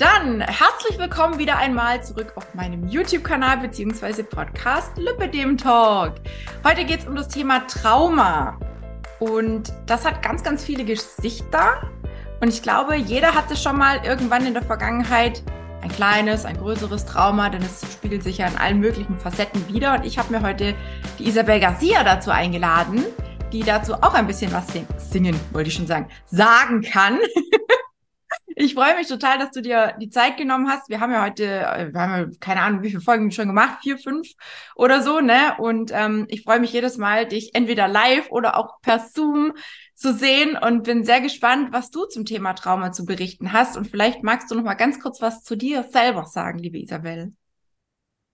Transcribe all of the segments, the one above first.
Dann herzlich willkommen wieder einmal zurück auf meinem YouTube-Kanal bzw. Podcast Lipidem Talk. Heute geht es um das Thema Trauma. Und das hat ganz, ganz viele Gesichter. Und ich glaube, jeder hatte schon mal irgendwann in der Vergangenheit ein kleines, ein größeres Trauma, denn es spiegelt sich ja in allen möglichen Facetten wieder. Und ich habe mir heute die Isabel Garcia dazu eingeladen, die dazu auch ein bisschen was sing singen, wollte ich schon sagen, sagen kann. Ich freue mich total, dass du dir die Zeit genommen hast. Wir haben ja heute, äh, wir haben ja keine Ahnung, wie viele Folgen schon gemacht, vier, fünf oder so, ne? Und ähm, ich freue mich jedes Mal, dich entweder live oder auch per Zoom zu sehen und bin sehr gespannt, was du zum Thema Trauma zu berichten hast. Und vielleicht magst du noch mal ganz kurz was zu dir selber sagen, liebe Isabel.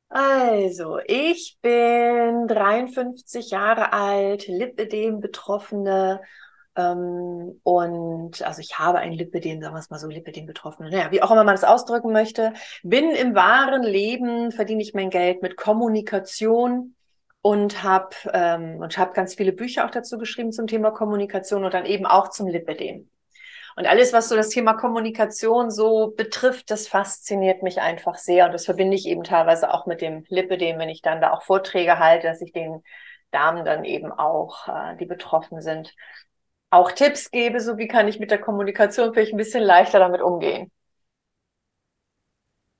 Also, ich bin 53 Jahre alt, Lipödem-Betroffene ähm, und also ich habe ein Lipidem, sagen wir es mal so, Lipidem betroffen. Naja, wie auch immer man das ausdrücken möchte. Bin im wahren Leben, verdiene ich mein Geld mit Kommunikation und habe ähm, und habe ganz viele Bücher auch dazu geschrieben zum Thema Kommunikation und dann eben auch zum Lipidem. Und alles, was so das Thema Kommunikation so betrifft, das fasziniert mich einfach sehr. Und das verbinde ich eben teilweise auch mit dem Lipidem, wenn ich dann da auch Vorträge halte, dass ich den Damen dann eben auch, äh, die betroffen sind, auch Tipps gebe, so wie kann ich mit der Kommunikation vielleicht ein bisschen leichter damit umgehen.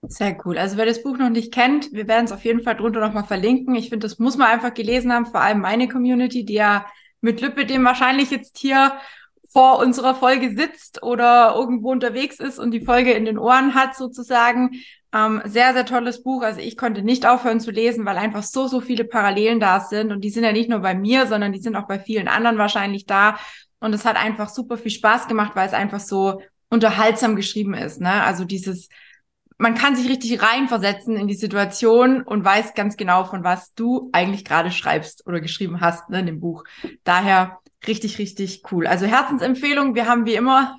Sehr cool. Also wer das Buch noch nicht kennt, wir werden es auf jeden Fall drunter nochmal verlinken. Ich finde, das muss man einfach gelesen haben, vor allem meine Community, die ja mit Lüppe dem wahrscheinlich jetzt hier vor unserer Folge sitzt oder irgendwo unterwegs ist und die Folge in den Ohren hat sozusagen. Ähm, sehr, sehr tolles Buch. Also ich konnte nicht aufhören zu lesen, weil einfach so, so viele Parallelen da sind. Und die sind ja nicht nur bei mir, sondern die sind auch bei vielen anderen wahrscheinlich da. Und es hat einfach super viel Spaß gemacht, weil es einfach so unterhaltsam geschrieben ist. Ne? Also dieses, man kann sich richtig reinversetzen in die Situation und weiß ganz genau, von was du eigentlich gerade schreibst oder geschrieben hast ne, in dem Buch. Daher richtig, richtig cool. Also Herzensempfehlung, wir haben wie immer,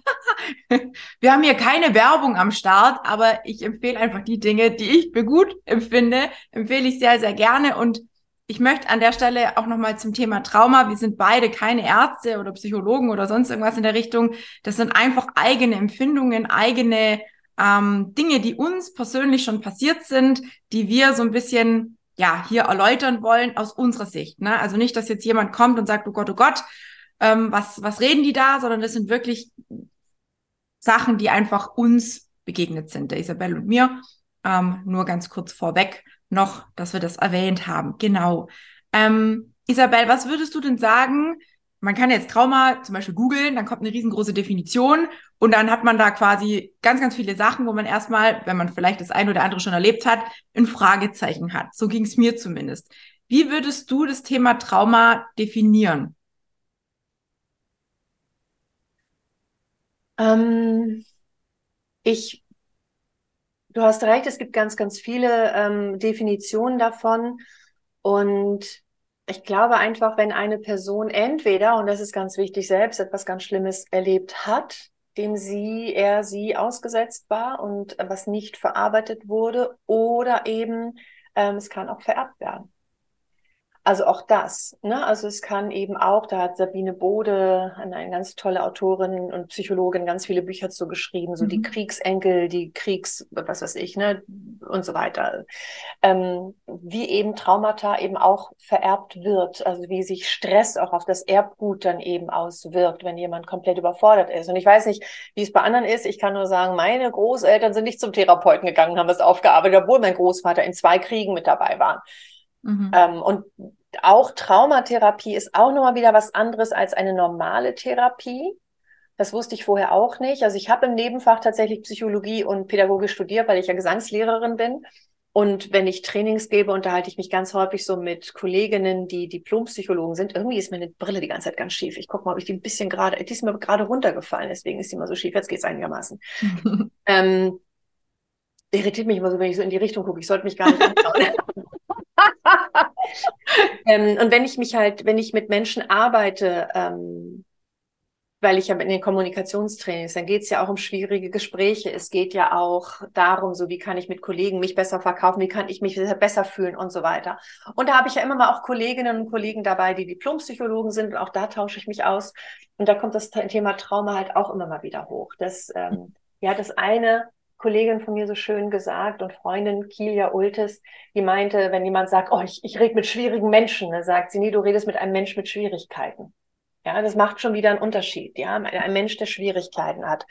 wir haben hier keine Werbung am Start, aber ich empfehle einfach die Dinge, die ich für gut empfinde, empfehle ich sehr, sehr gerne und ich möchte an der Stelle auch nochmal zum Thema Trauma. Wir sind beide keine Ärzte oder Psychologen oder sonst irgendwas in der Richtung. Das sind einfach eigene Empfindungen, eigene ähm, Dinge, die uns persönlich schon passiert sind, die wir so ein bisschen ja hier erläutern wollen aus unserer Sicht. Ne? Also nicht, dass jetzt jemand kommt und sagt, oh Gott, oh Gott, ähm, was was reden die da, sondern das sind wirklich Sachen, die einfach uns begegnet sind, der Isabel und mir. Ähm, nur ganz kurz vorweg noch, dass wir das erwähnt haben. Genau. Ähm, Isabel, was würdest du denn sagen? Man kann jetzt Trauma zum Beispiel googeln, dann kommt eine riesengroße Definition und dann hat man da quasi ganz, ganz viele Sachen, wo man erstmal, wenn man vielleicht das eine oder andere schon erlebt hat, ein Fragezeichen hat. So ging es mir zumindest. Wie würdest du das Thema Trauma definieren? Ähm, ich Du hast recht, es gibt ganz, ganz viele ähm, Definitionen davon. Und ich glaube einfach, wenn eine Person entweder, und das ist ganz wichtig, selbst etwas ganz Schlimmes erlebt hat, dem sie, er, sie ausgesetzt war und was nicht verarbeitet wurde, oder eben ähm, es kann auch vererbt werden. Also auch das. Ne? Also es kann eben auch, da hat Sabine Bode, eine, ganz tolle Autorin und Psychologin, ganz viele Bücher zu geschrieben, so mhm. die Kriegsenkel, die Kriegs, was weiß ich, ne, und so weiter. Ähm, wie eben Traumata eben auch vererbt wird, also wie sich Stress auch auf das Erbgut dann eben auswirkt, wenn jemand komplett überfordert ist. Und ich weiß nicht, wie es bei anderen ist. Ich kann nur sagen, meine Großeltern sind nicht zum Therapeuten gegangen, haben es aufgearbeitet, obwohl mein Großvater in zwei Kriegen mit dabei war. Mhm. Ähm, und auch Traumatherapie ist auch nochmal wieder was anderes als eine normale Therapie. Das wusste ich vorher auch nicht. Also ich habe im Nebenfach tatsächlich Psychologie und Pädagogik studiert, weil ich ja Gesangslehrerin bin. Und wenn ich Trainings gebe, unterhalte ich mich ganz häufig so mit Kolleginnen, die Diplompsychologen sind. Irgendwie ist meine Brille die ganze Zeit ganz schief. Ich gucke mal, ob ich die ein bisschen gerade, die ist mir gerade runtergefallen, deswegen ist die mal so schief. Jetzt geht es einigermaßen. ähm, irritiert mich immer so, wenn ich so in die Richtung gucke. Ich sollte mich gar nicht anschauen. ähm, und wenn ich mich halt, wenn ich mit Menschen arbeite, ähm, weil ich ja in den Kommunikationstrainings, dann geht es ja auch um schwierige Gespräche. Es geht ja auch darum, so wie kann ich mit Kollegen mich besser verkaufen, wie kann ich mich besser fühlen und so weiter. Und da habe ich ja immer mal auch Kolleginnen und Kollegen dabei, die Diplompsychologen sind und auch da tausche ich mich aus. Und da kommt das Thema Trauma halt auch immer mal wieder hoch. Das, ähm, ja, das eine Kollegin von mir so schön gesagt und Freundin Kilia Ultes, die meinte, wenn jemand sagt, oh, ich, ich rede mit schwierigen Menschen, dann sagt sie, nee, du redest mit einem Mensch mit Schwierigkeiten. Ja, das macht schon wieder einen Unterschied. Ja, ein Mensch, der Schwierigkeiten hat.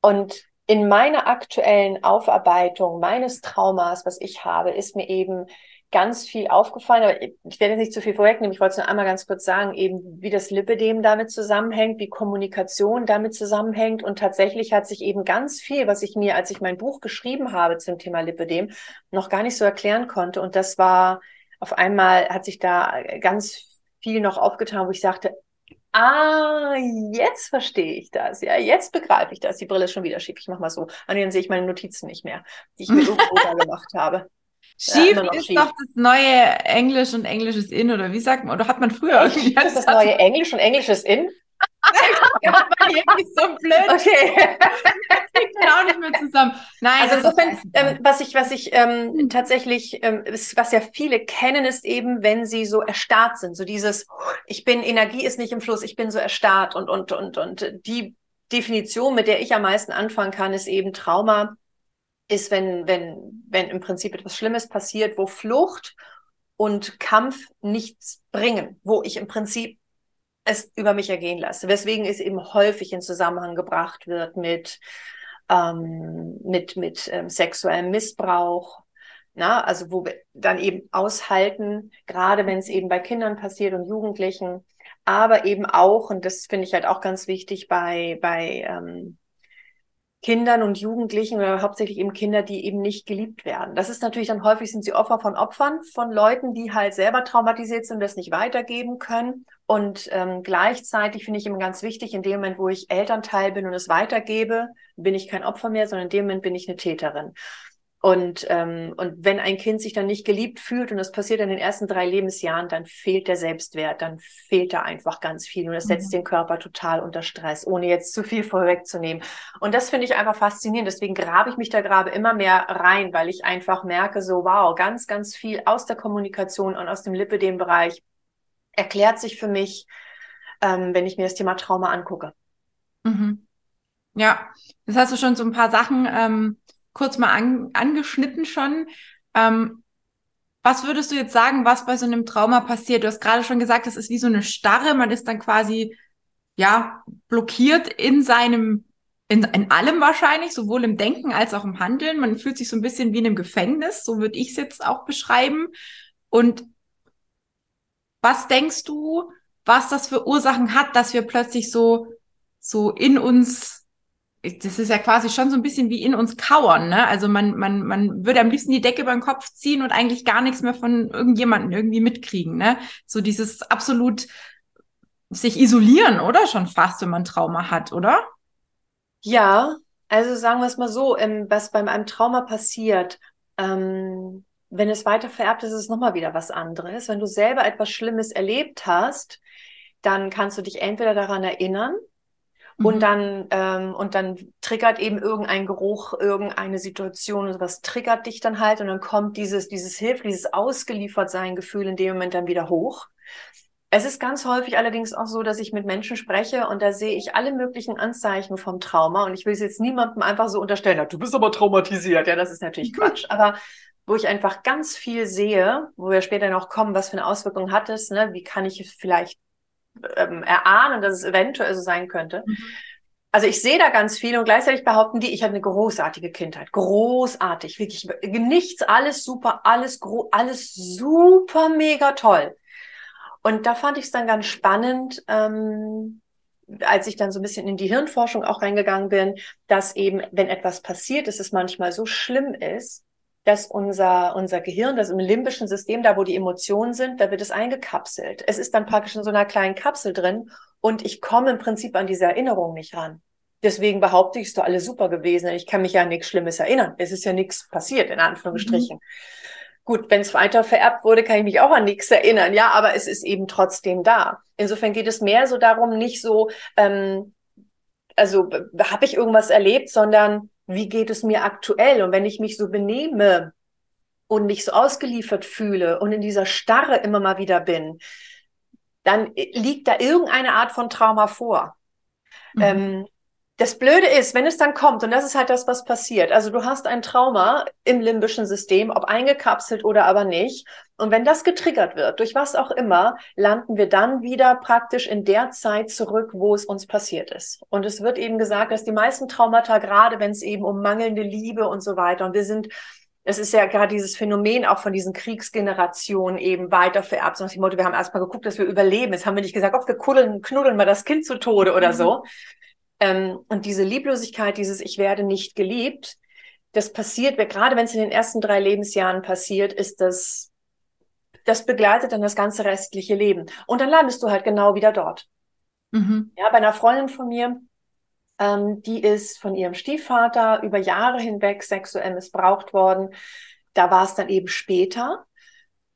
Und in meiner aktuellen Aufarbeitung meines Traumas, was ich habe, ist mir eben ganz viel aufgefallen, aber ich werde jetzt nicht zu viel vorwegnehmen. Ich wollte es nur einmal ganz kurz sagen, eben wie das Lipidem damit zusammenhängt, wie Kommunikation damit zusammenhängt. Und tatsächlich hat sich eben ganz viel, was ich mir, als ich mein Buch geschrieben habe zum Thema Lipidem, noch gar nicht so erklären konnte. Und das war auf einmal hat sich da ganz viel noch aufgetan, wo ich sagte, ah, jetzt verstehe ich das. Ja, jetzt begreife ich das. Die Brille ist schon wieder schief. Ich mache mal so. An denen sehe ich meine Notizen nicht mehr, die ich mir irgendwo gemacht habe. Schief ja, ist schief. doch das neue Englisch und Englisch ist in, oder wie sagt man? Oder hat man früher irgendwie. Das ist das neue Englisch und Englisch ist in? ja, irgendwie so blöd. Okay. Auch nicht mehr zusammen. Nein, also insofern, ähm, was ich, was ich ähm, hm. tatsächlich, ähm, ist, was ja viele kennen, ist eben, wenn sie so erstarrt sind. So dieses, ich bin, Energie ist nicht im Fluss, ich bin so erstarrt und, und, und, und die Definition, mit der ich am meisten anfangen kann, ist eben Trauma ist, wenn, wenn, wenn im Prinzip etwas Schlimmes passiert, wo Flucht und Kampf nichts bringen, wo ich im Prinzip es über mich ergehen lasse. Weswegen es eben häufig in Zusammenhang gebracht wird mit, ähm, mit, mit ähm, sexuellem Missbrauch. Na, also wo wir dann eben aushalten, gerade wenn es eben bei Kindern passiert und Jugendlichen, aber eben auch, und das finde ich halt auch ganz wichtig, bei, bei ähm, Kindern und Jugendlichen oder hauptsächlich eben Kinder, die eben nicht geliebt werden. Das ist natürlich dann häufig sind sie Opfer von Opfern, von Leuten, die halt selber traumatisiert sind und das nicht weitergeben können. Und ähm, gleichzeitig finde ich immer ganz wichtig, in dem Moment, wo ich Elternteil bin und es weitergebe, bin ich kein Opfer mehr, sondern in dem Moment bin ich eine Täterin. Und, ähm, und wenn ein Kind sich dann nicht geliebt fühlt und das passiert in den ersten drei Lebensjahren, dann fehlt der Selbstwert, dann fehlt da einfach ganz viel und das setzt mhm. den Körper total unter Stress, ohne jetzt zu viel vorwegzunehmen. Und das finde ich einfach faszinierend. Deswegen grabe ich mich da gerade immer mehr rein, weil ich einfach merke, so wow, ganz, ganz viel aus der Kommunikation und aus dem Lipidem-Bereich erklärt sich für mich, ähm, wenn ich mir das Thema Trauma angucke. Mhm. Ja, das hast du schon so ein paar Sachen ähm, kurz mal an, angeschnitten schon. Ähm, was würdest du jetzt sagen, was bei so einem Trauma passiert? Du hast gerade schon gesagt, das ist wie so eine Starre. Man ist dann quasi, ja, blockiert in seinem, in, in allem wahrscheinlich, sowohl im Denken als auch im Handeln. Man fühlt sich so ein bisschen wie in einem Gefängnis. So würde ich es jetzt auch beschreiben. Und was denkst du, was das für Ursachen hat, dass wir plötzlich so, so in uns das ist ja quasi schon so ein bisschen wie in uns kauern, ne? Also man, man, man würde am liebsten die Decke über den Kopf ziehen und eigentlich gar nichts mehr von irgendjemanden irgendwie mitkriegen, ne? So dieses absolut sich isolieren, oder? Schon fast, wenn man Trauma hat, oder? Ja, also sagen wir es mal so, ähm, was bei einem Trauma passiert, ähm, wenn es weiter vererbt ist, ist es nochmal wieder was anderes. Wenn du selber etwas Schlimmes erlebt hast, dann kannst du dich entweder daran erinnern, und mhm. dann, ähm, und dann triggert eben irgendein Geruch, irgendeine Situation und sowas triggert dich dann halt und dann kommt dieses, dieses Hilf, dieses Ausgeliefertsein-Gefühl in dem Moment dann wieder hoch. Es ist ganz häufig allerdings auch so, dass ich mit Menschen spreche und da sehe ich alle möglichen Anzeichen vom Trauma und ich will es jetzt niemandem einfach so unterstellen, du bist aber traumatisiert. Ja, das ist natürlich Quatsch. Aber wo ich einfach ganz viel sehe, wo wir später noch kommen, was für eine Auswirkung hat es, ne? wie kann ich vielleicht ähm, erahnen, dass es eventuell so sein könnte. Mhm. Also ich sehe da ganz viel und gleichzeitig behaupten die, ich hatte eine großartige Kindheit. Großartig, wirklich nichts, alles super, alles gro alles super mega toll. Und da fand ich es dann ganz spannend, ähm, als ich dann so ein bisschen in die Hirnforschung auch reingegangen bin, dass eben, wenn etwas passiert, dass es manchmal so schlimm ist, dass unser, unser Gehirn, das im limbischen System, da wo die Emotionen sind, da wird es eingekapselt. Es ist dann praktisch in so einer kleinen Kapsel drin und ich komme im Prinzip an diese Erinnerung nicht ran. Deswegen behaupte ich, es ist doch alles super gewesen. Ich kann mich ja an nichts Schlimmes erinnern. Es ist ja nichts passiert, in Anführungsstrichen. Mhm. Gut, wenn es weiter vererbt wurde, kann ich mich auch an nichts erinnern, ja, aber es ist eben trotzdem da. Insofern geht es mehr so darum, nicht so, ähm, also habe ich irgendwas erlebt, sondern wie geht es mir aktuell? Und wenn ich mich so benehme und mich so ausgeliefert fühle und in dieser Starre immer mal wieder bin, dann liegt da irgendeine Art von Trauma vor. Mhm. Ähm, das Blöde ist, wenn es dann kommt, und das ist halt das, was passiert. Also du hast ein Trauma im limbischen System, ob eingekapselt oder aber nicht. Und wenn das getriggert wird, durch was auch immer, landen wir dann wieder praktisch in der Zeit zurück, wo es uns passiert ist. Und es wird eben gesagt, dass die meisten Traumata, gerade wenn es eben um mangelnde Liebe und so weiter, und wir sind es ist ja gerade dieses Phänomen auch von diesen Kriegsgenerationen eben weiter vererbt. So nach dem Motto, wir haben erstmal geguckt, dass wir überleben. Jetzt haben wir nicht gesagt, ob wir kuddeln, knuddeln mal das Kind zu Tode oder mhm. so. Ähm, und diese Lieblosigkeit, dieses Ich werde nicht geliebt, das passiert, gerade wenn es in den ersten drei Lebensjahren passiert, ist das, das begleitet dann das ganze restliche Leben. Und dann landest du halt genau wieder dort. Mhm. Ja, bei einer Freundin von mir, ähm, die ist von ihrem Stiefvater über Jahre hinweg sexuell missbraucht worden. Da war es dann eben später.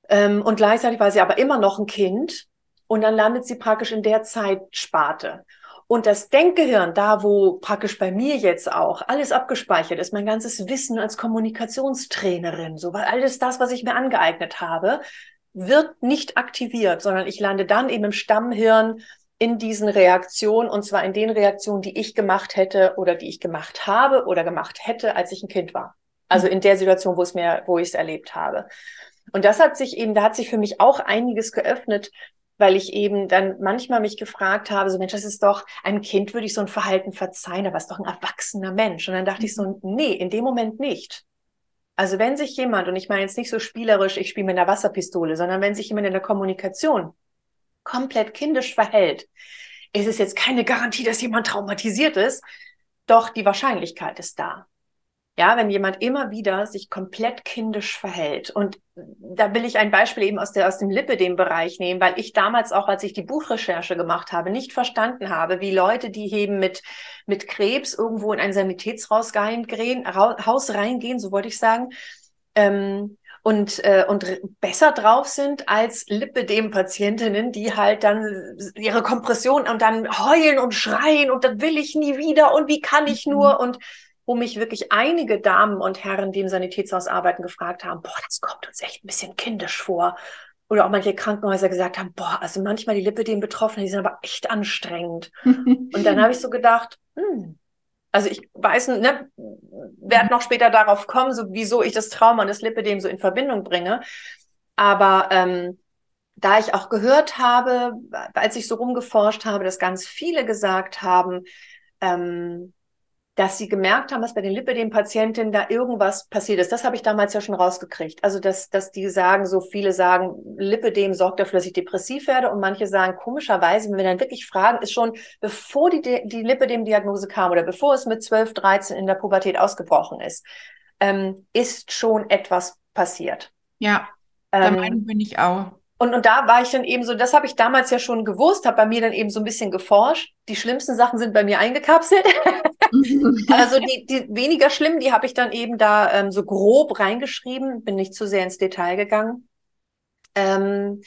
Ähm, und gleichzeitig war sie aber immer noch ein Kind. Und dann landet sie praktisch in der Zeitsparte. Und das Denkgehirn, da wo praktisch bei mir jetzt auch alles abgespeichert ist, mein ganzes Wissen als Kommunikationstrainerin, so alles das, was ich mir angeeignet habe, wird nicht aktiviert, sondern ich lande dann eben im Stammhirn in diesen Reaktionen und zwar in den Reaktionen, die ich gemacht hätte oder die ich gemacht habe oder gemacht hätte, als ich ein Kind war. Also in der Situation, wo es mir, wo ich es erlebt habe. Und das hat sich eben, da hat sich für mich auch einiges geöffnet, weil ich eben dann manchmal mich gefragt habe, so Mensch, das ist doch, ein Kind würde ich so ein Verhalten verzeihen, aber es ist doch ein erwachsener Mensch. Und dann dachte ich so, mhm. nee, in dem Moment nicht. Also wenn sich jemand, und ich meine jetzt nicht so spielerisch, ich spiele mit einer Wasserpistole, sondern wenn sich jemand in der Kommunikation komplett kindisch verhält, ist es jetzt keine Garantie, dass jemand traumatisiert ist, doch die Wahrscheinlichkeit ist da. Ja, wenn jemand immer wieder sich komplett kindisch verhält. Und da will ich ein Beispiel eben aus, der, aus dem Lipidem-Bereich nehmen, weil ich damals auch, als ich die Buchrecherche gemacht habe, nicht verstanden habe, wie Leute, die eben mit, mit Krebs irgendwo in ein Sanitätshaus reingehen, Haus reingehen, so wollte ich sagen, ähm, und, äh, und besser drauf sind als Lipidem-Patientinnen, die halt dann ihre Kompression und dann heulen und schreien und das will ich nie wieder und wie kann ich nur mhm. und wo mich wirklich einige Damen und Herren, die im Sanitätshaus arbeiten, gefragt haben, boah, das kommt uns echt ein bisschen kindisch vor. Oder auch manche Krankenhäuser gesagt haben, boah, also manchmal die Lippe den Betroffenen, die sind aber echt anstrengend. und dann habe ich so gedacht, hm, also ich weiß, ne, werde noch später darauf kommen, so wieso ich das Trauma und das Lipidem so in Verbindung bringe. Aber ähm, da ich auch gehört habe, als ich so rumgeforscht habe, dass ganz viele gesagt haben, ähm, dass sie gemerkt haben, dass bei den Lipidem-Patientinnen da irgendwas passiert ist. Das habe ich damals ja schon rausgekriegt. Also, dass, dass die sagen, so viele sagen, Lipidem sorgt dafür, dass ich depressiv werde. Und manche sagen, komischerweise, wenn wir dann wirklich fragen, ist schon, bevor die, die Lipidem-Diagnose kam oder bevor es mit 12, 13 in der Pubertät ausgebrochen ist, ähm, ist schon etwas passiert. Ja, der ähm, Meinung bin ich auch. Und, und da war ich dann eben so, das habe ich damals ja schon gewusst, habe bei mir dann eben so ein bisschen geforscht. Die schlimmsten Sachen sind bei mir eingekapselt. also die, die weniger schlimm, die habe ich dann eben da ähm, so grob reingeschrieben, bin nicht zu sehr ins Detail gegangen. Ähm,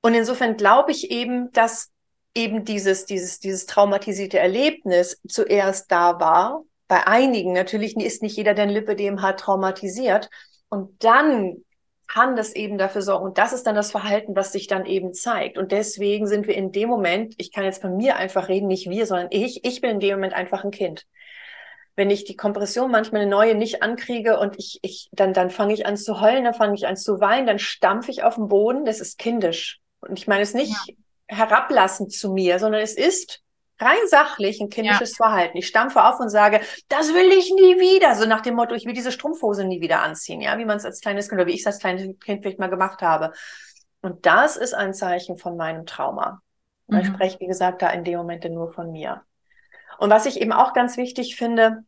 und insofern glaube ich eben, dass eben dieses, dieses, dieses traumatisierte Erlebnis zuerst da war. Bei einigen, natürlich ist nicht jeder, der ein Lipödem hat, traumatisiert. Und dann kann das eben dafür sorgen. Und das ist dann das Verhalten, was sich dann eben zeigt. Und deswegen sind wir in dem Moment, ich kann jetzt von mir einfach reden, nicht wir, sondern ich, ich bin in dem Moment einfach ein Kind. Wenn ich die Kompression manchmal eine neue nicht ankriege und ich, ich, dann, dann fange ich an zu heulen, dann fange ich an zu weinen, dann stampfe ich auf den Boden. Das ist kindisch. Und ich meine es nicht ja. herablassend zu mir, sondern es ist rein sachlich ein kindisches ja. Verhalten. Ich stampfe auf und sage, das will ich nie wieder. So nach dem Motto, ich will diese Strumpfhose nie wieder anziehen. Ja, wie man es als kleines Kind oder wie ich es als kleines Kind vielleicht mal gemacht habe. Und das ist ein Zeichen von meinem Trauma. Mhm. Ich spreche, wie gesagt, da in dem Moment nur von mir. Und was ich eben auch ganz wichtig finde,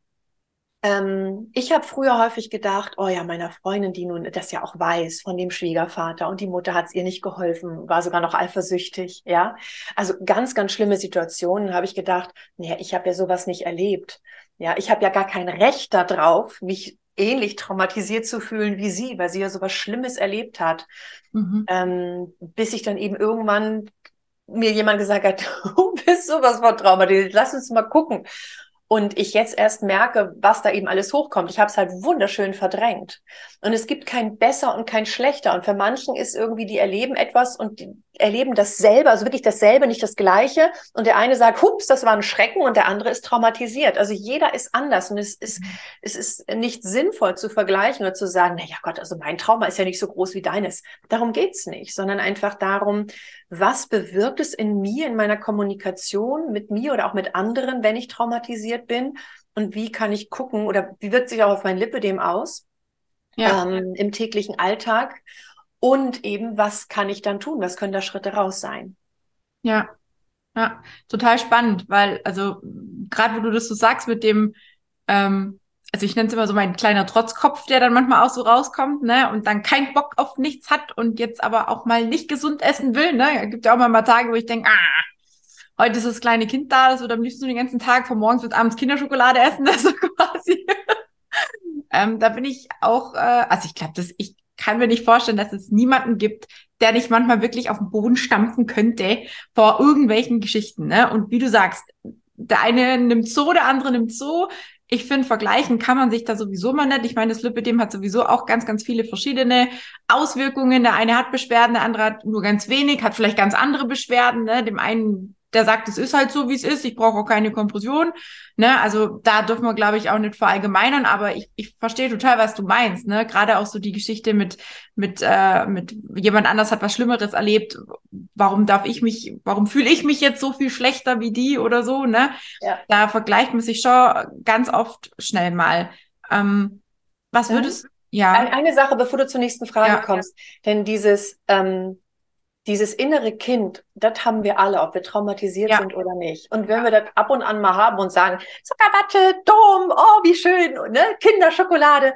ähm, ich habe früher häufig gedacht, oh ja, meiner Freundin, die nun das ja auch weiß von dem Schwiegervater und die Mutter hat es ihr nicht geholfen, war sogar noch eifersüchtig, ja. Also ganz, ganz schlimme Situationen habe ich gedacht, naja, ich habe ja sowas nicht erlebt. Ja, ich habe ja gar kein Recht darauf, mich ähnlich traumatisiert zu fühlen wie sie, weil sie ja sowas Schlimmes erlebt hat. Mhm. Ähm, bis ich dann eben irgendwann mir jemand gesagt hat, du bist sowas von traumatisiert, lass uns mal gucken. Und ich jetzt erst merke, was da eben alles hochkommt. Ich habe es halt wunderschön verdrängt. Und es gibt kein besser und kein schlechter. Und für manchen ist irgendwie, die erleben etwas und die erleben dasselbe, also wirklich dasselbe, nicht das Gleiche. Und der eine sagt, hups, das war ein Schrecken und der andere ist traumatisiert. Also jeder ist anders und es ist, mhm. es ist nicht sinnvoll zu vergleichen oder zu sagen, na ja Gott, also mein Trauma ist ja nicht so groß wie deines. Darum geht's nicht, sondern einfach darum, was bewirkt es in mir, in meiner Kommunikation mit mir oder auch mit anderen, wenn ich traumatisiert bin? Und wie kann ich gucken oder wie wirkt sich auch auf mein Lipidem aus ja. ähm, im täglichen Alltag? Und eben, was kann ich dann tun? Was können da Schritte raus sein? Ja, ja, total spannend, weil, also, gerade wo du das so sagst mit dem, ähm, also ich nenne es immer so mein kleiner Trotzkopf, der dann manchmal auch so rauskommt, ne, und dann keinen Bock auf nichts hat und jetzt aber auch mal nicht gesund essen will, ne. Es gibt ja auch mal, mal Tage, wo ich denke, ah, heute ist das kleine Kind da, das wird am liebsten den ganzen Tag von morgens bis abends Kinderschokolade essen, das so quasi. ähm, da bin ich auch, äh, also ich glaube, dass ich kann mir nicht vorstellen, dass es niemanden gibt, der nicht manchmal wirklich auf den Boden stampfen könnte vor irgendwelchen Geschichten, ne? Und wie du sagst, der eine nimmt so, der andere nimmt so ich finde, vergleichen kann man sich da sowieso mal nicht. Ich meine, das Lipidem hat sowieso auch ganz, ganz viele verschiedene Auswirkungen. Der eine hat Beschwerden, der andere hat nur ganz wenig, hat vielleicht ganz andere Beschwerden. Ne? Dem einen der sagt, es ist halt so, wie es ist, ich brauche auch keine Kompression. Ne? Also da dürfen wir, glaube ich, auch nicht verallgemeinern, aber ich, ich verstehe total, was du meinst. Ne? Gerade auch so die Geschichte mit, mit, äh, mit jemand anders hat was Schlimmeres erlebt. Warum darf ich mich, warum fühle ich mich jetzt so viel schlechter wie die oder so? Ne? Ja. Da vergleicht man sich schon ganz oft schnell mal. Ähm, was würdest mhm. ja. Eine Sache, bevor du zur nächsten Frage ja. kommst, denn dieses ähm, dieses innere Kind, das haben wir alle, ob wir traumatisiert ja. sind oder nicht. Und wenn wir das ab und an mal haben und sagen, Zuckerwatte, Dom, oh, wie schön, ne? Kinderschokolade,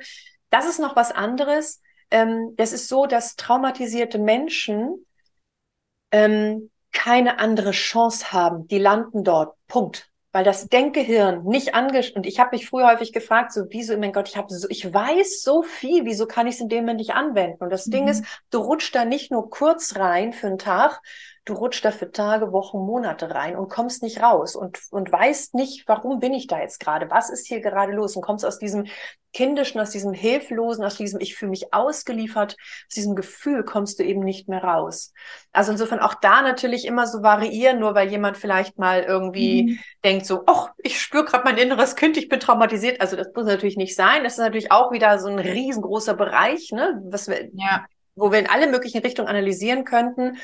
das ist noch was anderes. Ähm, es ist so, dass traumatisierte Menschen ähm, keine andere Chance haben. Die landen dort. Punkt weil das Denkgehirn nicht angesch und ich habe mich früher häufig gefragt, so wieso, mein Gott, ich habe so, ich weiß so viel, wieso kann ich es in dem Moment nicht anwenden? Und das mhm. Ding ist, du rutschst da nicht nur kurz rein für einen Tag, du rutschst da für Tage, Wochen, Monate rein und kommst nicht raus und, und weißt nicht, warum bin ich da jetzt gerade? Was ist hier gerade los? Und kommst aus diesem kindischen, aus diesem hilflosen, aus diesem ich fühle mich ausgeliefert, aus diesem Gefühl kommst du eben nicht mehr raus. Also insofern auch da natürlich immer so variieren, nur weil jemand vielleicht mal irgendwie mhm. denkt so, ach, ich spüre gerade mein inneres Kind, ich bin traumatisiert. Also das muss natürlich nicht sein. Das ist natürlich auch wieder so ein riesengroßer Bereich, ne, was wir, ja. wo wir in alle möglichen Richtungen analysieren könnten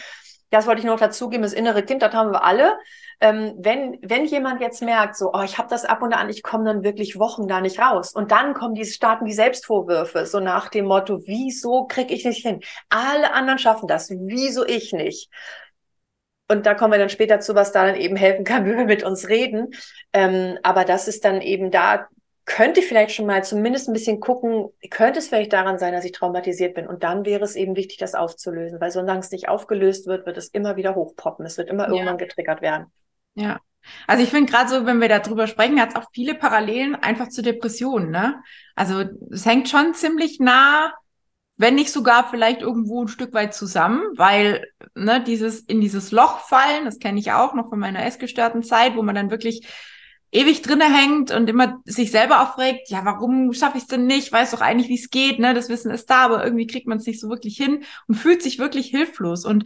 das wollte ich noch dazugeben, das innere Kind, das haben wir alle. Ähm, wenn, wenn jemand jetzt merkt, so, oh, ich habe das ab und an, ich komme dann wirklich Wochen da nicht raus. Und dann kommen die, starten die Selbstvorwürfe, so nach dem Motto, wieso krieg ich nicht hin? Alle anderen schaffen das, wieso ich nicht? Und da kommen wir dann später zu, was da dann eben helfen kann, wenn wir mit uns reden. Ähm, aber das ist dann eben da könnte ich vielleicht schon mal zumindest ein bisschen gucken, könnte es vielleicht daran sein, dass ich traumatisiert bin. Und dann wäre es eben wichtig, das aufzulösen, weil solange es nicht aufgelöst wird, wird es immer wieder hochpoppen. Es wird immer irgendwann ja. getriggert werden. Ja. Also ich finde gerade so, wenn wir darüber sprechen, hat es auch viele Parallelen einfach zu Depressionen. Ne? Also es hängt schon ziemlich nah, wenn nicht sogar vielleicht irgendwo ein Stück weit zusammen, weil ne, dieses in dieses Loch fallen, das kenne ich auch noch von meiner essgestörten Zeit, wo man dann wirklich ewig drinne hängt und immer sich selber aufregt, ja, warum schaffe ich es denn nicht? Weiß doch eigentlich, wie es geht, ne? Das Wissen ist da, aber irgendwie kriegt man es nicht so wirklich hin und fühlt sich wirklich hilflos. Und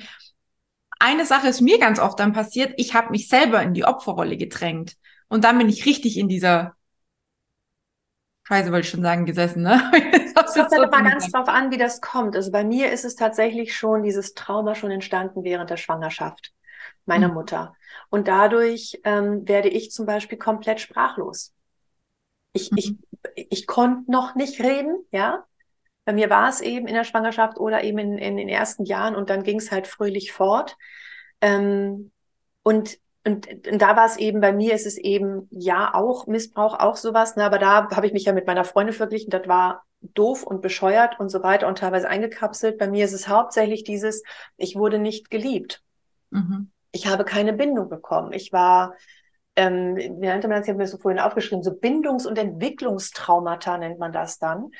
eine Sache ist mir ganz oft dann passiert, ich habe mich selber in die Opferrolle gedrängt. Und dann bin ich richtig in dieser Scheiße, wollte ich schon sagen, gesessen, ne? Es kommt halt immer ganz drauf an, wie das kommt. Also bei mir ist es tatsächlich schon dieses Trauma schon entstanden während der Schwangerschaft meiner mhm. Mutter. Und dadurch ähm, werde ich zum Beispiel komplett sprachlos. Ich, mhm. ich, ich konnte noch nicht reden, ja. Bei mir war es eben in der Schwangerschaft oder eben in, in den ersten Jahren und dann ging es halt fröhlich fort. Ähm, und, und, und da war es eben, bei mir ist es eben ja auch Missbrauch, auch sowas, ne? aber da habe ich mich ja mit meiner Freundin verglichen, das war doof und bescheuert und so weiter und teilweise eingekapselt. Bei mir ist es hauptsächlich dieses, ich wurde nicht geliebt. Mhm ich habe keine Bindung bekommen. Ich war ähm, wie nannte man das, ich habe mir so vorhin aufgeschrieben, so Bindungs- und Entwicklungstraumata nennt man das dann.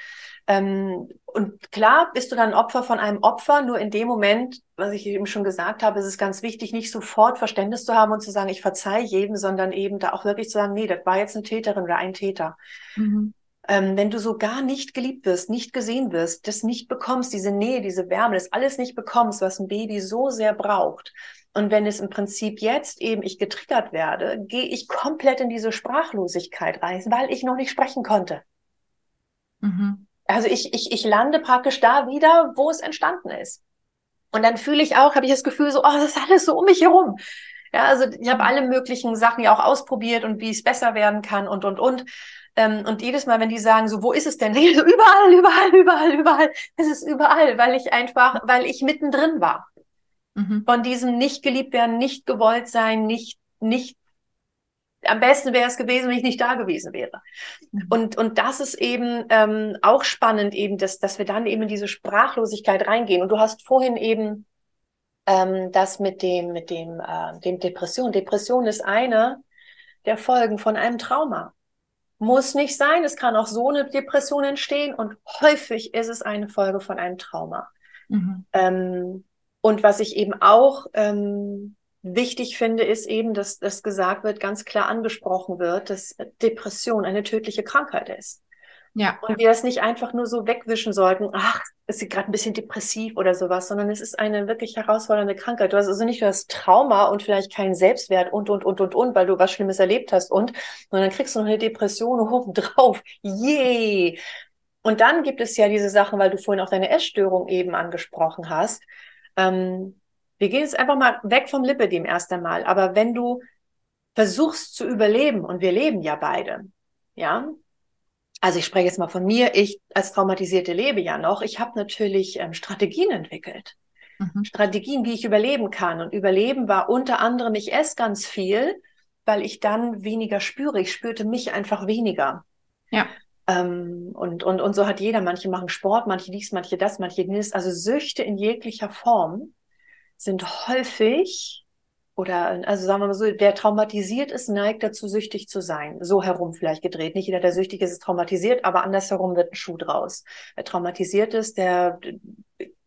Ähm, und klar bist du dann Opfer von einem Opfer, nur in dem Moment, was ich eben schon gesagt habe, ist es ganz wichtig, nicht sofort Verständnis zu haben und zu sagen, ich verzeihe jedem, sondern eben da auch wirklich zu sagen, nee, das war jetzt eine Täterin oder ein Täter. Mhm. Ähm, wenn du so gar nicht geliebt wirst, nicht gesehen wirst, das nicht bekommst, diese Nähe, diese Wärme, das alles nicht bekommst, was ein Baby so sehr braucht, und wenn es im Prinzip jetzt eben ich getriggert werde, gehe ich komplett in diese Sprachlosigkeit rein, weil ich noch nicht sprechen konnte. Mhm. Also ich, ich, ich lande praktisch da wieder, wo es entstanden ist. Und dann fühle ich auch, habe ich das Gefühl so, oh, das ist alles so um mich herum. Ja, also ich habe alle möglichen Sachen ja auch ausprobiert und wie es besser werden kann und, und, und. Ähm, und jedes Mal, wenn die sagen, so, wo ist es denn? So, überall, überall, überall, überall. Es ist überall, weil ich einfach, weil ich mittendrin war. Mhm. Von diesem nicht geliebt werden, nicht gewollt sein, nicht, nicht, am besten wäre es gewesen, wenn ich nicht da gewesen wäre. Mhm. Und, und das ist eben ähm, auch spannend, eben, dass, dass wir dann eben in diese Sprachlosigkeit reingehen. Und du hast vorhin eben ähm, das mit dem, mit dem, äh, dem Depression. Depression ist eine der Folgen von einem Trauma. Muss nicht sein, es kann auch so eine Depression entstehen und häufig ist es eine Folge von einem Trauma. Mhm. Ähm, und was ich eben auch ähm, wichtig finde, ist eben, dass das gesagt wird, ganz klar angesprochen wird, dass Depression eine tödliche Krankheit ist. Ja. Und wir das nicht einfach nur so wegwischen sollten, ach, ist sie gerade ein bisschen depressiv oder sowas, sondern es ist eine wirklich herausfordernde Krankheit. Du hast also nicht nur das Trauma und vielleicht keinen Selbstwert und, und, und, und, und, weil du was Schlimmes erlebt hast und, dann kriegst du noch eine Depression oben drauf. Yay! Und dann gibt es ja diese Sachen, weil du vorhin auch deine Essstörung eben angesprochen hast. Ähm, wir gehen jetzt einfach mal weg vom Lipidem erst einmal. Aber wenn du versuchst zu überleben, und wir leben ja beide, ja, also ich spreche jetzt mal von mir, ich als Traumatisierte lebe ja noch. Ich habe natürlich ähm, Strategien entwickelt. Mhm. Strategien, wie ich überleben kann. Und Überleben war unter anderem, ich esse ganz viel, weil ich dann weniger spüre. Ich spürte mich einfach weniger. Ja. Ähm, und, und, und so hat jeder. Manche machen Sport, manche dies, manche das, manche dies. Also Süchte in jeglicher Form sind häufig oder also sagen wir mal so, wer traumatisiert ist, neigt dazu, süchtig zu sein. So herum vielleicht gedreht. Nicht jeder, der süchtig ist, ist traumatisiert, aber andersherum wird ein Schuh draus. Wer traumatisiert ist, der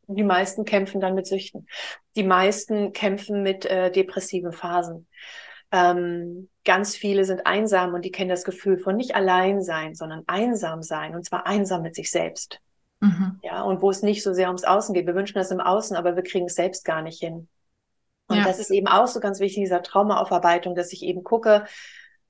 die meisten kämpfen dann mit Süchten. Die meisten kämpfen mit äh, depressiven Phasen. Ähm, ganz viele sind einsam und die kennen das Gefühl von nicht allein sein, sondern einsam sein und zwar einsam mit sich selbst. Mhm. Ja, und wo es nicht so sehr ums Außen geht. Wir wünschen das im Außen, aber wir kriegen es selbst gar nicht hin. Und ja. das ist eben auch so ganz wichtig, dieser Traumaaufarbeitung, dass ich eben gucke,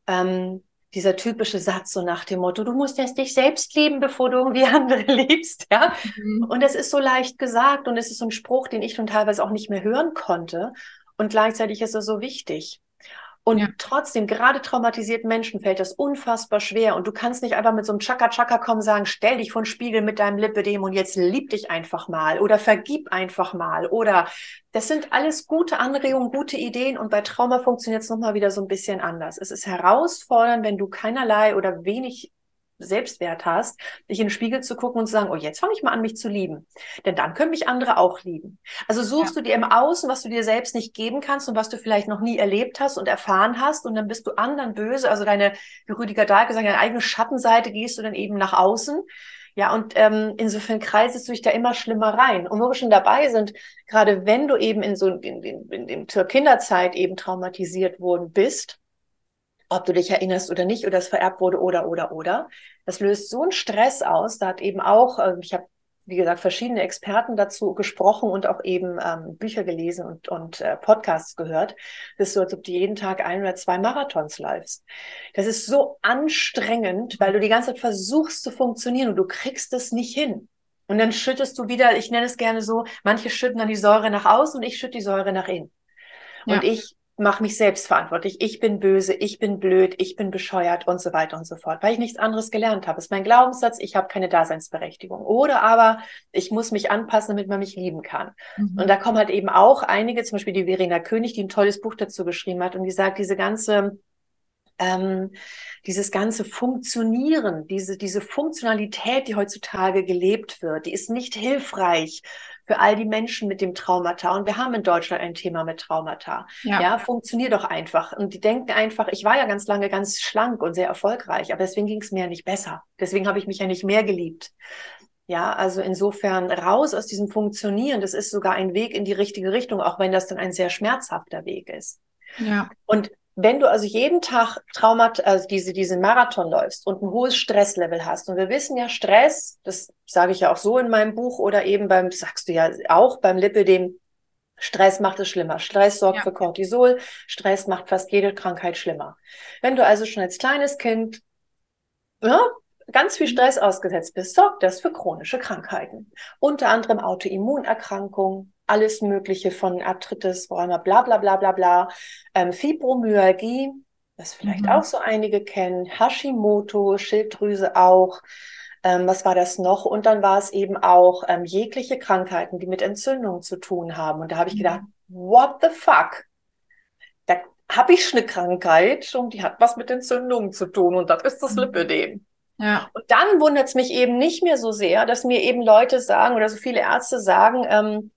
ähm, dieser typische Satz so nach dem Motto, du musst erst dich selbst lieben, bevor du irgendwie andere liebst, ja. Mhm. Und das ist so leicht gesagt und es ist so ein Spruch, den ich schon teilweise auch nicht mehr hören konnte. Und gleichzeitig ist er so wichtig. Und ja. trotzdem, gerade traumatisierten Menschen fällt das unfassbar schwer. Und du kannst nicht einfach mit so einem Chaka-Chaka kommen und sagen, stell dich vor den Spiegel mit deinem Lipidem und jetzt lieb dich einfach mal oder vergib einfach mal. Oder das sind alles gute Anregungen, gute Ideen. Und bei Trauma funktioniert es nochmal wieder so ein bisschen anders. Es ist herausfordernd, wenn du keinerlei oder wenig Selbstwert hast, dich in den Spiegel zu gucken und zu sagen, oh, jetzt fange ich mal an, mich zu lieben. Denn dann können mich andere auch lieben. Also suchst ja. du dir im Außen, was du dir selbst nicht geben kannst und was du vielleicht noch nie erlebt hast und erfahren hast und dann bist du anderen böse. Also deine, wie Rüdiger Dahl gesagt, deine eigene Schattenseite gehst du dann eben nach außen. Ja, und ähm, insofern kreisest du dich da immer schlimmer rein. Und wo wir schon dabei sind, gerade wenn du eben in so in, in, in, in Kinderzeit eben traumatisiert worden bist, ob du dich erinnerst oder nicht, oder es vererbt wurde oder, oder, oder. Das löst so einen Stress aus. Da hat eben auch, äh, ich habe, wie gesagt, verschiedene Experten dazu gesprochen und auch eben ähm, Bücher gelesen und, und äh, Podcasts gehört. Das ist so, als ob du jeden Tag ein oder zwei Marathons läufst. Das ist so anstrengend, weil du die ganze Zeit versuchst zu funktionieren und du kriegst es nicht hin. Und dann schüttest du wieder, ich nenne es gerne so, manche schütten dann die Säure nach außen und ich schütte die Säure nach innen. Und ja. ich mache mich selbst verantwortlich. Ich bin böse, ich bin blöd, ich bin bescheuert und so weiter und so fort, weil ich nichts anderes gelernt habe. Das ist mein Glaubenssatz, ich habe keine Daseinsberechtigung. Oder aber ich muss mich anpassen, damit man mich lieben kann. Mhm. Und da kommen halt eben auch einige, zum Beispiel die Verena König, die ein tolles Buch dazu geschrieben hat und die sagt, diese ganze ähm, dieses ganze Funktionieren, diese, diese Funktionalität, die heutzutage gelebt wird, die ist nicht hilfreich für all die Menschen mit dem Traumata. Und wir haben in Deutschland ein Thema mit Traumata. Ja, ja funktioniert doch einfach. Und die denken einfach, ich war ja ganz lange ganz schlank und sehr erfolgreich, aber deswegen ging es mir ja nicht besser. Deswegen habe ich mich ja nicht mehr geliebt. Ja, also insofern raus aus diesem Funktionieren. Das ist sogar ein Weg in die richtige Richtung, auch wenn das dann ein sehr schmerzhafter Weg ist. Ja. Und wenn du also jeden Tag Traumat, also diese, diesen Marathon läufst und ein hohes Stresslevel hast, und wir wissen ja, Stress, das sage ich ja auch so in meinem Buch oder eben beim, sagst du ja auch beim Lipidem, Stress macht es schlimmer. Stress sorgt ja. für Cortisol. Stress macht fast jede Krankheit schlimmer. Wenn du also schon als kleines Kind ja, ganz viel Stress ausgesetzt bist, sorgt das für chronische Krankheiten. Unter anderem Autoimmunerkrankungen, alles Mögliche von Arthritis, Rheuma, bla bla bla bla bla, ähm, Fibromyalgie, das vielleicht mhm. auch so einige kennen, Hashimoto, Schilddrüse auch. Ähm, was war das noch? Und dann war es eben auch ähm, jegliche Krankheiten, die mit Entzündung zu tun haben. Und da habe ich gedacht, mhm. what the fuck? Da habe ich eine Krankheit und die hat was mit Entzündungen zu tun und das ist das mhm. Lipödem. Ja. Und dann wundert es mich eben nicht mehr so sehr, dass mir eben Leute sagen oder so viele Ärzte sagen, ähm,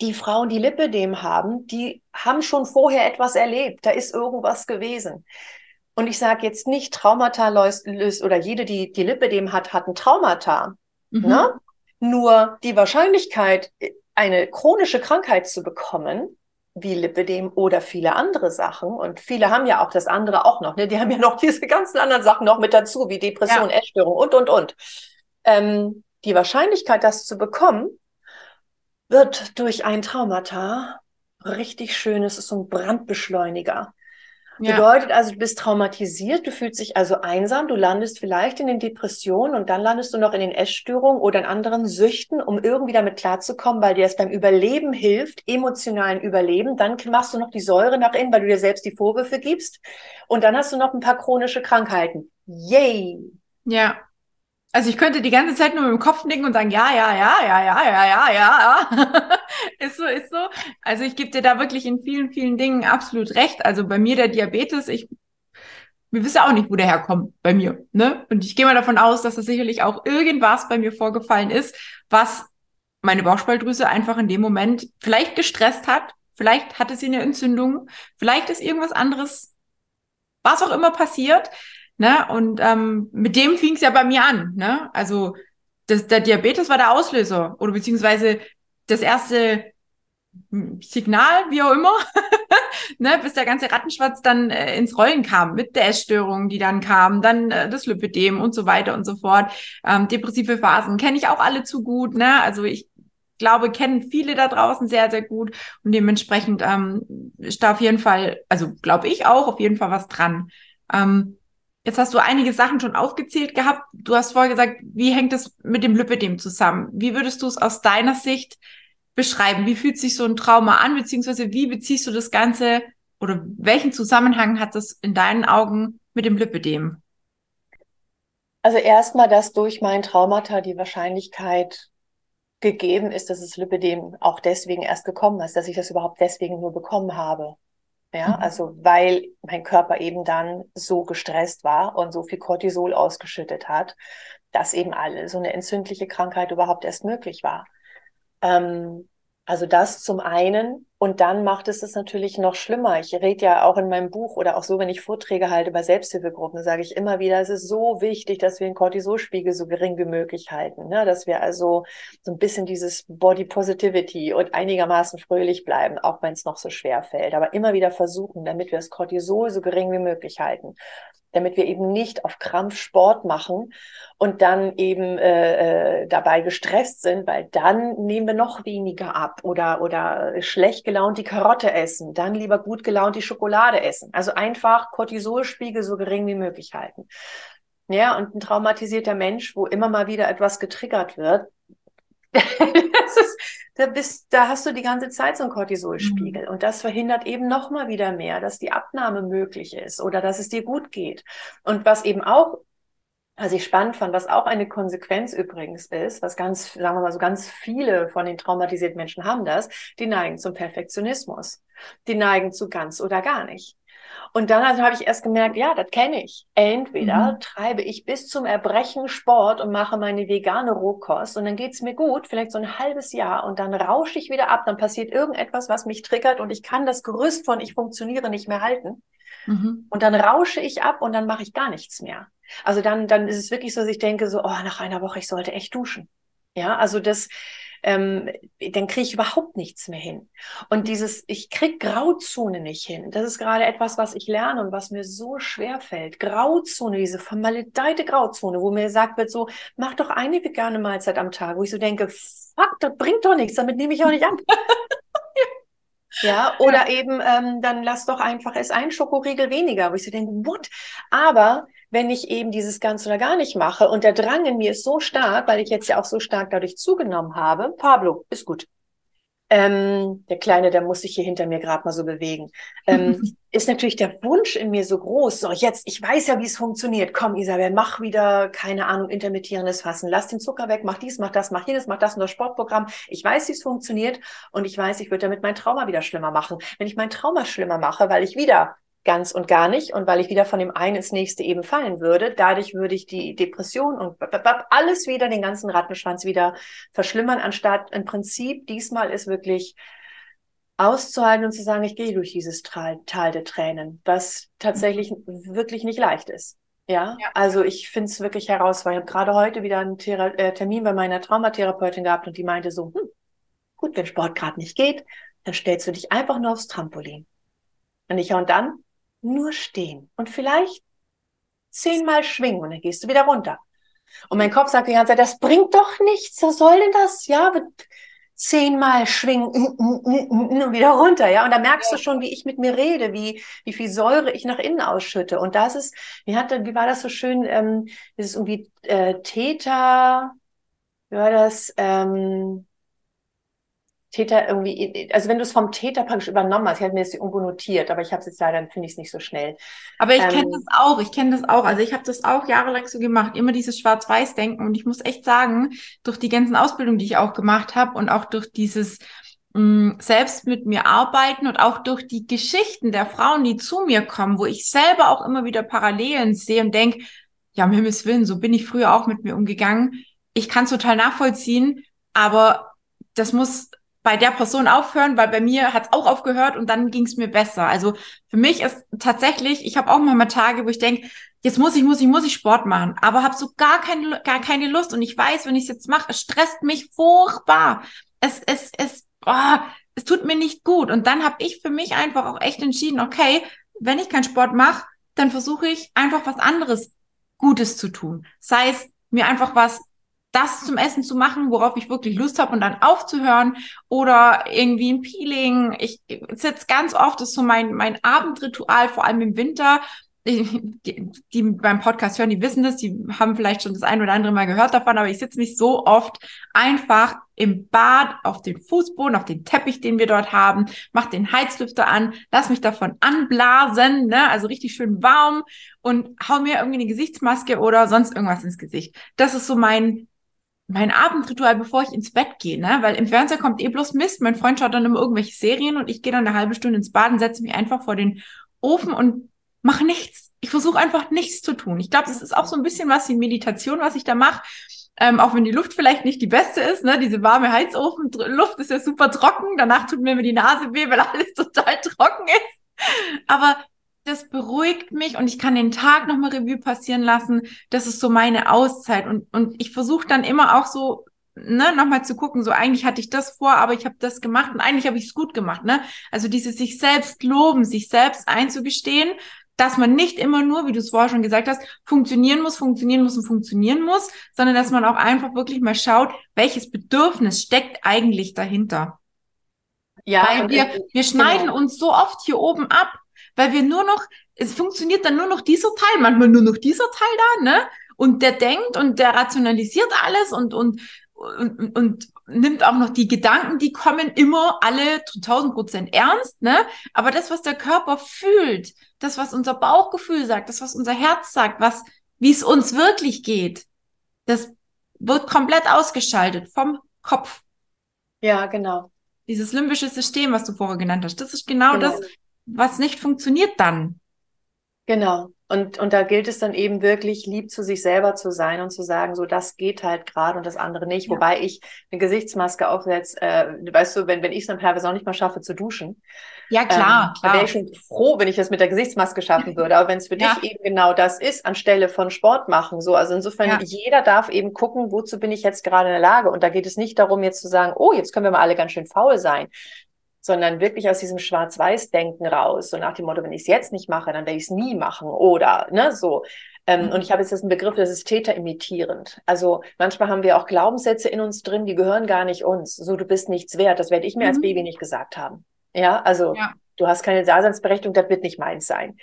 die Frauen, die Lipidem haben, die haben schon vorher etwas erlebt. Da ist irgendwas gewesen. Und ich sage jetzt nicht, Traumata löst, löst oder jede, die die Lipidem hat, hat ein Traumata. Mhm. Ne? Nur die Wahrscheinlichkeit, eine chronische Krankheit zu bekommen, wie Lipidem oder viele andere Sachen. Und viele haben ja auch das andere auch noch. Ne? Die haben ja noch diese ganzen anderen Sachen noch mit dazu, wie Depression, ja. Essstörung und, und, und. Ähm, die Wahrscheinlichkeit, das zu bekommen, wird durch ein Traumata richtig schön. Es ist so ein Brandbeschleuniger. Ja. Bedeutet also, du bist traumatisiert, du fühlst dich also einsam, du landest vielleicht in den Depressionen und dann landest du noch in den Essstörungen oder in anderen Süchten, um irgendwie damit klarzukommen, weil dir es beim Überleben hilft, emotionalen Überleben. Dann machst du noch die Säure nach innen, weil du dir selbst die Vorwürfe gibst. Und dann hast du noch ein paar chronische Krankheiten. Yay! Ja. Also ich könnte die ganze Zeit nur mit dem Kopf nicken und sagen, ja, ja, ja, ja, ja, ja, ja, ja. ist so, ist so. Also ich gebe dir da wirklich in vielen, vielen Dingen absolut recht. Also bei mir der Diabetes, ich, wir wissen auch nicht, wo der herkommt bei mir. Ne? Und ich gehe mal davon aus, dass das sicherlich auch irgendwas bei mir vorgefallen ist, was meine Bauchspeicheldrüse einfach in dem Moment vielleicht gestresst hat. Vielleicht hatte sie eine Entzündung. Vielleicht ist irgendwas anderes, was auch immer passiert. Ne? Und ähm, mit dem fing es ja bei mir an. Ne? Also das, der Diabetes war der Auslöser oder beziehungsweise das erste hm, Signal, wie auch immer, ne, bis der ganze Rattenschwarz dann äh, ins Rollen kam mit der Essstörung, die dann kam, dann äh, das Lipidem und so weiter und so fort. Ähm, depressive Phasen kenne ich auch alle zu gut. Ne? Also ich glaube, kennen viele da draußen sehr, sehr gut und dementsprechend ähm, ist da auf jeden Fall, also glaube ich auch, auf jeden Fall was dran. Ähm, Jetzt hast du einige Sachen schon aufgezählt gehabt. Du hast vorher gesagt, wie hängt es mit dem Lipidem zusammen? Wie würdest du es aus deiner Sicht beschreiben? Wie fühlt sich so ein Trauma an, beziehungsweise wie beziehst du das Ganze oder welchen Zusammenhang hat das in deinen Augen mit dem Lipidem? Also erstmal, dass durch mein Traumata die Wahrscheinlichkeit gegeben ist, dass das Lipidem auch deswegen erst gekommen ist, dass ich das überhaupt deswegen nur bekommen habe. Ja, mhm. also weil mein Körper eben dann so gestresst war und so viel Cortisol ausgeschüttet hat, dass eben alle so eine entzündliche Krankheit überhaupt erst möglich war. Ähm, also das zum einen. Und dann macht es es natürlich noch schlimmer. Ich rede ja auch in meinem Buch oder auch so, wenn ich Vorträge halte bei Selbsthilfegruppen, sage ich immer wieder, es ist so wichtig, dass wir den Cortisolspiegel so gering wie möglich halten. Ne? Dass wir also so ein bisschen dieses Body Positivity und einigermaßen fröhlich bleiben, auch wenn es noch so schwer fällt. Aber immer wieder versuchen, damit wir das Cortisol so gering wie möglich halten damit wir eben nicht auf Krampf Sport machen und dann eben äh, äh, dabei gestresst sind, weil dann nehmen wir noch weniger ab oder oder schlecht gelaunt die Karotte essen, dann lieber gut gelaunt die Schokolade essen. Also einfach Cortisolspiegel so gering wie möglich halten. Ja, und ein traumatisierter Mensch, wo immer mal wieder etwas getriggert wird, ist, da, bist, da hast du die ganze Zeit so einen Cortisolspiegel. Mhm. Und das verhindert eben noch mal wieder mehr, dass die Abnahme möglich ist oder dass es dir gut geht. Und was eben auch was ich spannend fand, was auch eine Konsequenz übrigens ist, was ganz, sagen wir mal so ganz viele von den traumatisierten Menschen haben das, die neigen zum Perfektionismus. Die neigen zu ganz oder gar nicht. Und dann also habe ich erst gemerkt, ja, das kenne ich. Entweder mhm. treibe ich bis zum Erbrechen Sport und mache meine vegane Rohkost und dann geht's mir gut, vielleicht so ein halbes Jahr und dann rausche ich wieder ab, dann passiert irgendetwas, was mich triggert und ich kann das Gerüst von ich funktioniere nicht mehr halten. Mhm. Und dann rausche ich ab und dann mache ich gar nichts mehr. Also dann, dann ist es wirklich so, dass ich denke so, oh, nach einer Woche, ich sollte echt duschen. Ja, also das, ähm, dann kriege ich überhaupt nichts mehr hin. Und dieses, ich krieg Grauzone nicht hin. Das ist gerade etwas, was ich lerne und was mir so schwer fällt. Grauzone, diese vermaledeite Grauzone, wo mir gesagt wird, so, mach doch eine vegane Mahlzeit am Tag, wo ich so denke, fuck, das bringt doch nichts, damit nehme ich auch nicht ab. Ja, oder ja. eben, ähm, dann lass doch einfach es ein Schokoriegel weniger, wo ich so denke, what? Aber wenn ich eben dieses ganz oder gar nicht mache und der Drang in mir ist so stark, weil ich jetzt ja auch so stark dadurch zugenommen habe, Pablo, ist gut. Ähm, der Kleine, der muss sich hier hinter mir gerade mal so bewegen. Ähm, ist natürlich der Wunsch in mir so groß. So, jetzt, ich weiß ja, wie es funktioniert. Komm, Isabel, mach wieder, keine Ahnung, intermittierendes Fassen. Lass den Zucker weg, mach dies, mach das, mach jenes, mach das und das Sportprogramm. Ich weiß, wie es funktioniert und ich weiß, ich würde damit mein Trauma wieder schlimmer machen. Wenn ich mein Trauma schlimmer mache, weil ich wieder ganz und gar nicht. Und weil ich wieder von dem einen ins nächste eben fallen würde, dadurch würde ich die Depression und alles wieder, den ganzen Rattenschwanz wieder verschlimmern, anstatt im Prinzip diesmal ist wirklich auszuhalten und zu sagen, ich gehe durch dieses Tal, Tal der Tränen, was tatsächlich wirklich nicht leicht ist. Ja, ja. also ich finde es wirklich herausfordernd. Ich habe gerade heute wieder einen Thera äh, Termin bei meiner Traumatherapeutin gehabt und die meinte so, hm, gut, wenn Sport gerade nicht geht, dann stellst du dich einfach nur aufs Trampolin. Und ich, und dann nur stehen und vielleicht zehnmal schwingen und dann gehst du wieder runter. Und mein Kopf sagt die ganze Zeit, das bringt doch nichts, was soll denn das? Ja, zehnmal schwingen und wieder runter, ja. Und da merkst du schon, wie ich mit mir rede, wie, wie viel Säure ich nach innen ausschütte. Und das ist, wie hatte, wie war das so schön, ähm, das ist irgendwie äh, Täter, wie war das, ähm, Täter irgendwie, also wenn du es vom Täter praktisch übernommen hast, ich habe mir das irgendwo notiert, aber ich habe es jetzt leider, dann finde ich es nicht so schnell. Aber ich ähm, kenne das auch, ich kenne das auch. Also ich habe das auch jahrelang so gemacht, immer dieses Schwarz-Weiß-Denken. Und ich muss echt sagen, durch die ganzen Ausbildungen, die ich auch gemacht habe und auch durch dieses mh, mm, selbst mit mir arbeiten und auch durch die Geschichten der Frauen, die zu mir kommen, wo ich selber auch immer wieder Parallelen sehe und denke, ja, um Himmels Willen, so bin ich früher auch mit mir umgegangen. Ich kann es total nachvollziehen, aber das muss bei der Person aufhören, weil bei mir hat es auch aufgehört und dann ging es mir besser. Also für mich ist tatsächlich, ich habe auch mal Tage, wo ich denke, jetzt muss ich, muss ich, muss ich Sport machen, aber habe so gar keine, gar keine Lust und ich weiß, wenn ich es jetzt mache, es stresst mich furchtbar. Es, es, es, oh, es tut mir nicht gut. Und dann habe ich für mich einfach auch echt entschieden, okay, wenn ich keinen Sport mache, dann versuche ich einfach was anderes Gutes zu tun. Sei es mir einfach was das zum Essen zu machen, worauf ich wirklich Lust habe und dann aufzuhören oder irgendwie ein Peeling. Ich sitze ganz oft, das ist so mein, mein Abendritual, vor allem im Winter. Die, die beim Podcast hören, die wissen das, die haben vielleicht schon das ein oder andere Mal gehört davon, aber ich sitze mich so oft einfach im Bad auf den Fußboden, auf den Teppich, den wir dort haben, mach den Heizlüfter an, lass mich davon anblasen, ne, also richtig schön warm und hau mir irgendwie eine Gesichtsmaske oder sonst irgendwas ins Gesicht. Das ist so mein mein Abendritual, bevor ich ins Bett gehe, ne? Weil im Fernseher kommt eh bloß Mist. Mein Freund schaut dann immer irgendwelche Serien und ich gehe dann eine halbe Stunde ins Baden, setze mich einfach vor den Ofen und mache nichts. Ich versuche einfach nichts zu tun. Ich glaube, das ist auch so ein bisschen was wie Meditation, was ich da mache. Ähm, auch wenn die Luft vielleicht nicht die beste ist, ne? Diese warme Heizofenluft ist ja super trocken. Danach tut mir die Nase weh, weil alles total trocken ist. Aber das beruhigt mich und ich kann den Tag nochmal Revue passieren lassen. Das ist so meine Auszeit. Und, und ich versuche dann immer auch so, ne, nochmal zu gucken, so eigentlich hatte ich das vor, aber ich habe das gemacht und eigentlich habe ich es gut gemacht, ne? Also dieses sich selbst loben, sich selbst einzugestehen, dass man nicht immer nur, wie du es vorher schon gesagt hast, funktionieren muss, funktionieren muss und funktionieren muss, sondern dass man auch einfach wirklich mal schaut, welches Bedürfnis steckt eigentlich dahinter. Ja, Weil wir, wir schneiden genau. uns so oft hier oben ab weil wir nur noch, es funktioniert dann nur noch dieser Teil, manchmal nur noch dieser Teil da, ne? Und der denkt und der rationalisiert alles und, und, und, und nimmt auch noch die Gedanken, die kommen, immer alle zu 1000 Prozent ernst, ne? Aber das, was der Körper fühlt, das, was unser Bauchgefühl sagt, das, was unser Herz sagt, was, wie es uns wirklich geht, das wird komplett ausgeschaltet vom Kopf. Ja, genau. Dieses limbische System, was du vorher genannt hast, das ist genau, genau. das, was nicht funktioniert dann. Genau. Und, und da gilt es dann eben wirklich, lieb zu sich selber zu sein und zu sagen, so, das geht halt gerade und das andere nicht. Ja. Wobei ich eine Gesichtsmaske aufsetze, äh, weißt du, wenn, wenn ich es dann teilweise auch nicht mal schaffe zu duschen. Ja, klar. Ähm, klar. wäre ich schon froh, wenn ich das mit der Gesichtsmaske schaffen würde. Aber wenn es für ja. dich eben genau das ist, anstelle von Sport machen, so. Also insofern, ja. jeder darf eben gucken, wozu bin ich jetzt gerade in der Lage. Und da geht es nicht darum, jetzt zu sagen, oh, jetzt können wir mal alle ganz schön faul sein sondern wirklich aus diesem Schwarz-Weiß-Denken raus. So nach dem Motto, wenn ich es jetzt nicht mache, dann werde ich es nie machen oder ne, so. Ähm, mhm. Und ich habe jetzt das einen Begriff, das ist täterimitierend. Also manchmal haben wir auch Glaubenssätze in uns drin, die gehören gar nicht uns. So, du bist nichts wert. Das werde ich mir mhm. als Baby nicht gesagt haben. Ja, also ja. du hast keine Daseinsberechtigung, das wird nicht meins sein.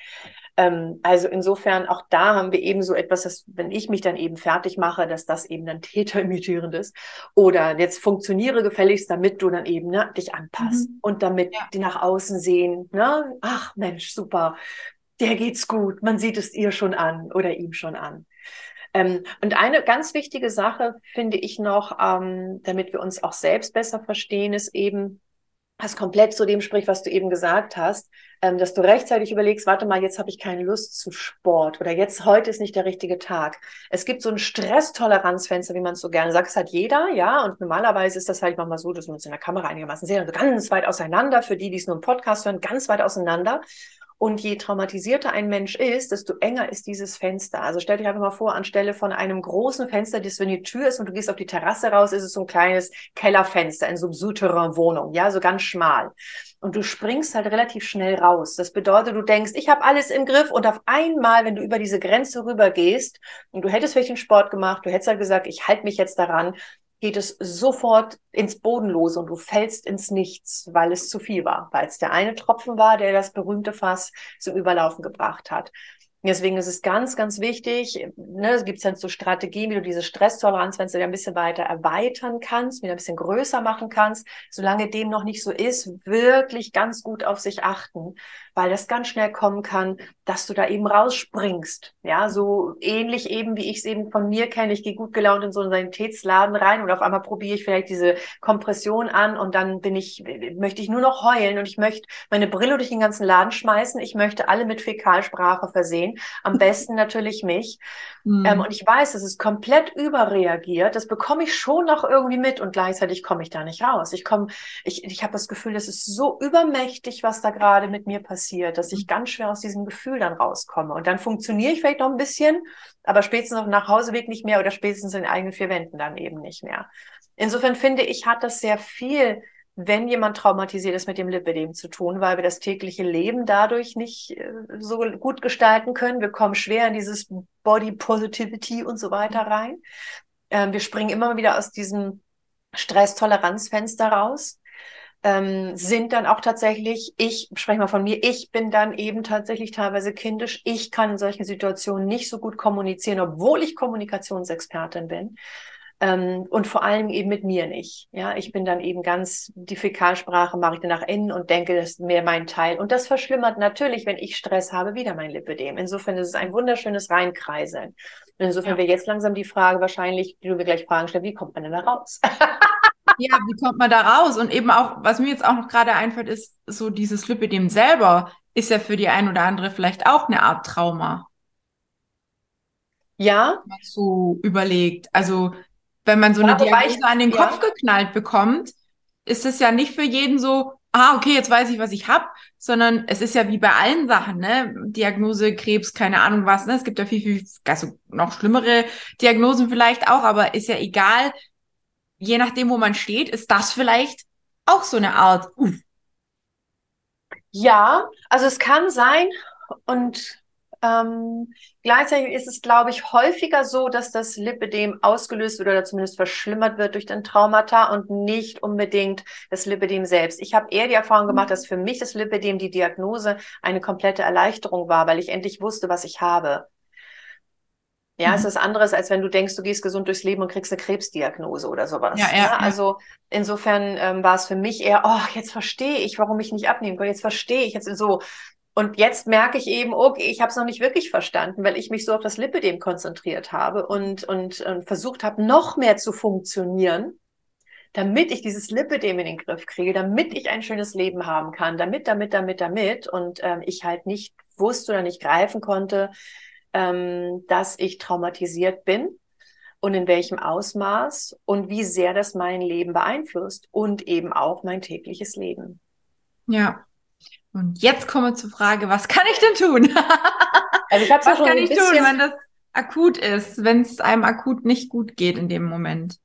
Ähm, also insofern, auch da haben wir eben so etwas, dass wenn ich mich dann eben fertig mache, dass das eben dann täterimitierend ist. Oder jetzt funktioniere gefälligst, damit du dann eben ne, dich anpasst mhm. und damit ja. die nach außen sehen, ne, ach Mensch, super, der geht's gut, man sieht es ihr schon an oder ihm schon an. Ähm, und eine ganz wichtige Sache finde ich noch, ähm, damit wir uns auch selbst besser verstehen, ist eben, was komplett zu dem spricht, was du eben gesagt hast, ähm, dass du rechtzeitig überlegst, warte mal, jetzt habe ich keine Lust zu Sport oder jetzt heute ist nicht der richtige Tag. Es gibt so ein Stresstoleranzfenster, wie man es so gerne sagt, es hat jeder, ja, und normalerweise ist das halt manchmal so, dass wir uns in der Kamera einigermaßen sehen, also ganz weit auseinander, für die, die es nur im Podcast hören, ganz weit auseinander. Und je traumatisierter ein Mensch ist, desto enger ist dieses Fenster. Also stell dich einfach mal vor, anstelle von einem großen Fenster, das wenn die Tür ist und du gehst auf die Terrasse raus, ist es so ein kleines Kellerfenster in so einer Souterrain-Wohnung, ja, so ganz schmal. Und du springst halt relativ schnell raus. Das bedeutet, du denkst, ich habe alles im Griff und auf einmal, wenn du über diese Grenze rüber gehst und du hättest vielleicht den Sport gemacht, du hättest halt gesagt, ich halte mich jetzt daran, geht es sofort ins Bodenlose und du fällst ins Nichts, weil es zu viel war, weil es der eine Tropfen war, der das berühmte Fass zum Überlaufen gebracht hat. Deswegen ist es ganz, ganz wichtig, ne, es gibt dann so Strategien, wie du diese Stresstoleranz, wenn du ein bisschen weiter erweitern kannst, wieder ein bisschen größer machen kannst, solange dem noch nicht so ist, wirklich ganz gut auf sich achten weil das ganz schnell kommen kann, dass du da eben rausspringst. Ja, so ähnlich eben, wie ich es eben von mir kenne. Ich gehe gut gelaunt in so einen Sanitätsladen rein und auf einmal probiere ich vielleicht diese Kompression an und dann bin ich, möchte ich nur noch heulen und ich möchte meine Brille durch den ganzen Laden schmeißen. Ich möchte alle mit Fäkalsprache versehen. Am besten natürlich mich. Mhm. Ähm, und ich weiß, es ist komplett überreagiert. Das bekomme ich schon noch irgendwie mit und gleichzeitig komme ich da nicht raus. Ich komme, ich, ich habe das Gefühl, das ist so übermächtig, was da gerade mit mir passiert passiert, dass ich mhm. ganz schwer aus diesem Gefühl dann rauskomme. Und dann funktioniere ich vielleicht noch ein bisschen, aber spätestens auf dem Nachhauseweg nicht mehr oder spätestens in den eigenen vier Wänden dann eben nicht mehr. Insofern finde ich, hat das sehr viel, wenn jemand traumatisiert ist, mit dem Lipidem zu tun, weil wir das tägliche Leben dadurch nicht äh, so gut gestalten können. Wir kommen schwer in dieses Body Positivity und so weiter rein. Ähm, wir springen immer wieder aus diesem Stresstoleranzfenster raus ähm, sind dann auch tatsächlich, ich spreche mal von mir, ich bin dann eben tatsächlich teilweise kindisch. Ich kann in solchen Situationen nicht so gut kommunizieren, obwohl ich Kommunikationsexpertin bin. Ähm, und vor allem eben mit mir nicht. Ja, ich bin dann eben ganz, die Fäkalsprache mache ich dann nach innen und denke, das ist mehr mein Teil. Und das verschlimmert natürlich, wenn ich Stress habe, wieder mein Lipidem. Insofern ist es ein wunderschönes Reinkreiseln. Und insofern ja. wäre jetzt langsam die Frage wahrscheinlich, die du mir gleich fragen stellst, wie kommt man denn da raus? ja, wie kommt man da raus? Und eben auch, was mir jetzt auch noch gerade einfällt, ist so dieses Lipidem selber ist ja für die ein oder andere vielleicht auch eine Art Trauma. Ja. Wenn man so überlegt. Also, wenn man so eine ja, Diagnose an den Kopf ja. geknallt bekommt, ist es ja nicht für jeden so, ah, okay, jetzt weiß ich, was ich habe, sondern es ist ja wie bei allen Sachen, ne? Diagnose, Krebs, keine Ahnung was, ne? Es gibt ja viel, viel, also noch schlimmere Diagnosen vielleicht auch, aber ist ja egal, je nachdem, wo man steht, ist das vielleicht auch so eine Art. Uff. Ja, also es kann sein und ähm, gleichzeitig ist es, glaube ich, häufiger so, dass das Lipidem ausgelöst wird oder zumindest verschlimmert wird durch den Traumata und nicht unbedingt das Lipidem selbst. Ich habe eher die Erfahrung mhm. gemacht, dass für mich das Lipidem die Diagnose eine komplette Erleichterung war, weil ich endlich wusste, was ich habe. Ja, mhm. es ist anderes, als wenn du denkst, du gehst gesund durchs Leben und kriegst eine Krebsdiagnose oder sowas. Ja, ja, ja. Also insofern ähm, war es für mich eher, oh, jetzt verstehe ich, warum ich nicht abnehmen kann. Jetzt verstehe ich jetzt so. Und jetzt merke ich eben, okay, ich habe es noch nicht wirklich verstanden, weil ich mich so auf das Lipidem konzentriert habe und, und, und versucht habe, noch mehr zu funktionieren, damit ich dieses Lipidem in den Griff kriege, damit ich ein schönes Leben haben kann, damit, damit, damit, damit und ähm, ich halt nicht wusste oder nicht greifen konnte, ähm, dass ich traumatisiert bin und in welchem Ausmaß und wie sehr das mein Leben beeinflusst und eben auch mein tägliches Leben. Ja. Und jetzt kommen wir zur Frage, was kann ich denn tun? also ich was ja kann ich tun, wenn das akut ist, wenn es einem akut nicht gut geht in dem Moment?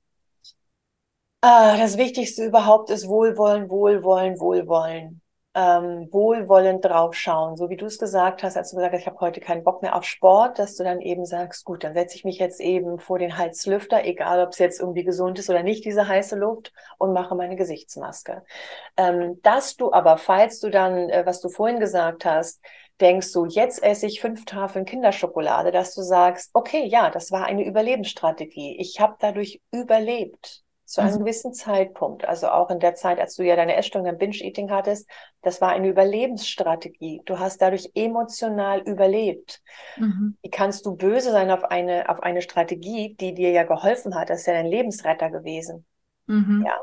Ah, das Wichtigste überhaupt ist Wohlwollen, Wohlwollen, Wohlwollen ähm, wohlwollend draufschauen, so wie du es gesagt hast, als du gesagt hast, ich habe heute keinen Bock mehr auf Sport, dass du dann eben sagst, gut, dann setze ich mich jetzt eben vor den Heizlüfter, egal ob es jetzt irgendwie gesund ist oder nicht, diese heiße Luft, und mache meine Gesichtsmaske. Ähm, dass du aber, falls du dann, äh, was du vorhin gesagt hast, denkst du, jetzt esse ich fünf Tafeln Kinderschokolade, dass du sagst, okay, ja, das war eine Überlebensstrategie. Ich habe dadurch überlebt zu einem mhm. gewissen Zeitpunkt, also auch in der Zeit, als du ja deine Essstörung, dein Binge-Eating hattest, das war eine Überlebensstrategie. Du hast dadurch emotional überlebt. Mhm. Wie kannst du böse sein auf eine, auf eine Strategie, die dir ja geholfen hat? Das ist ja dein Lebensretter gewesen. Mhm. Ja.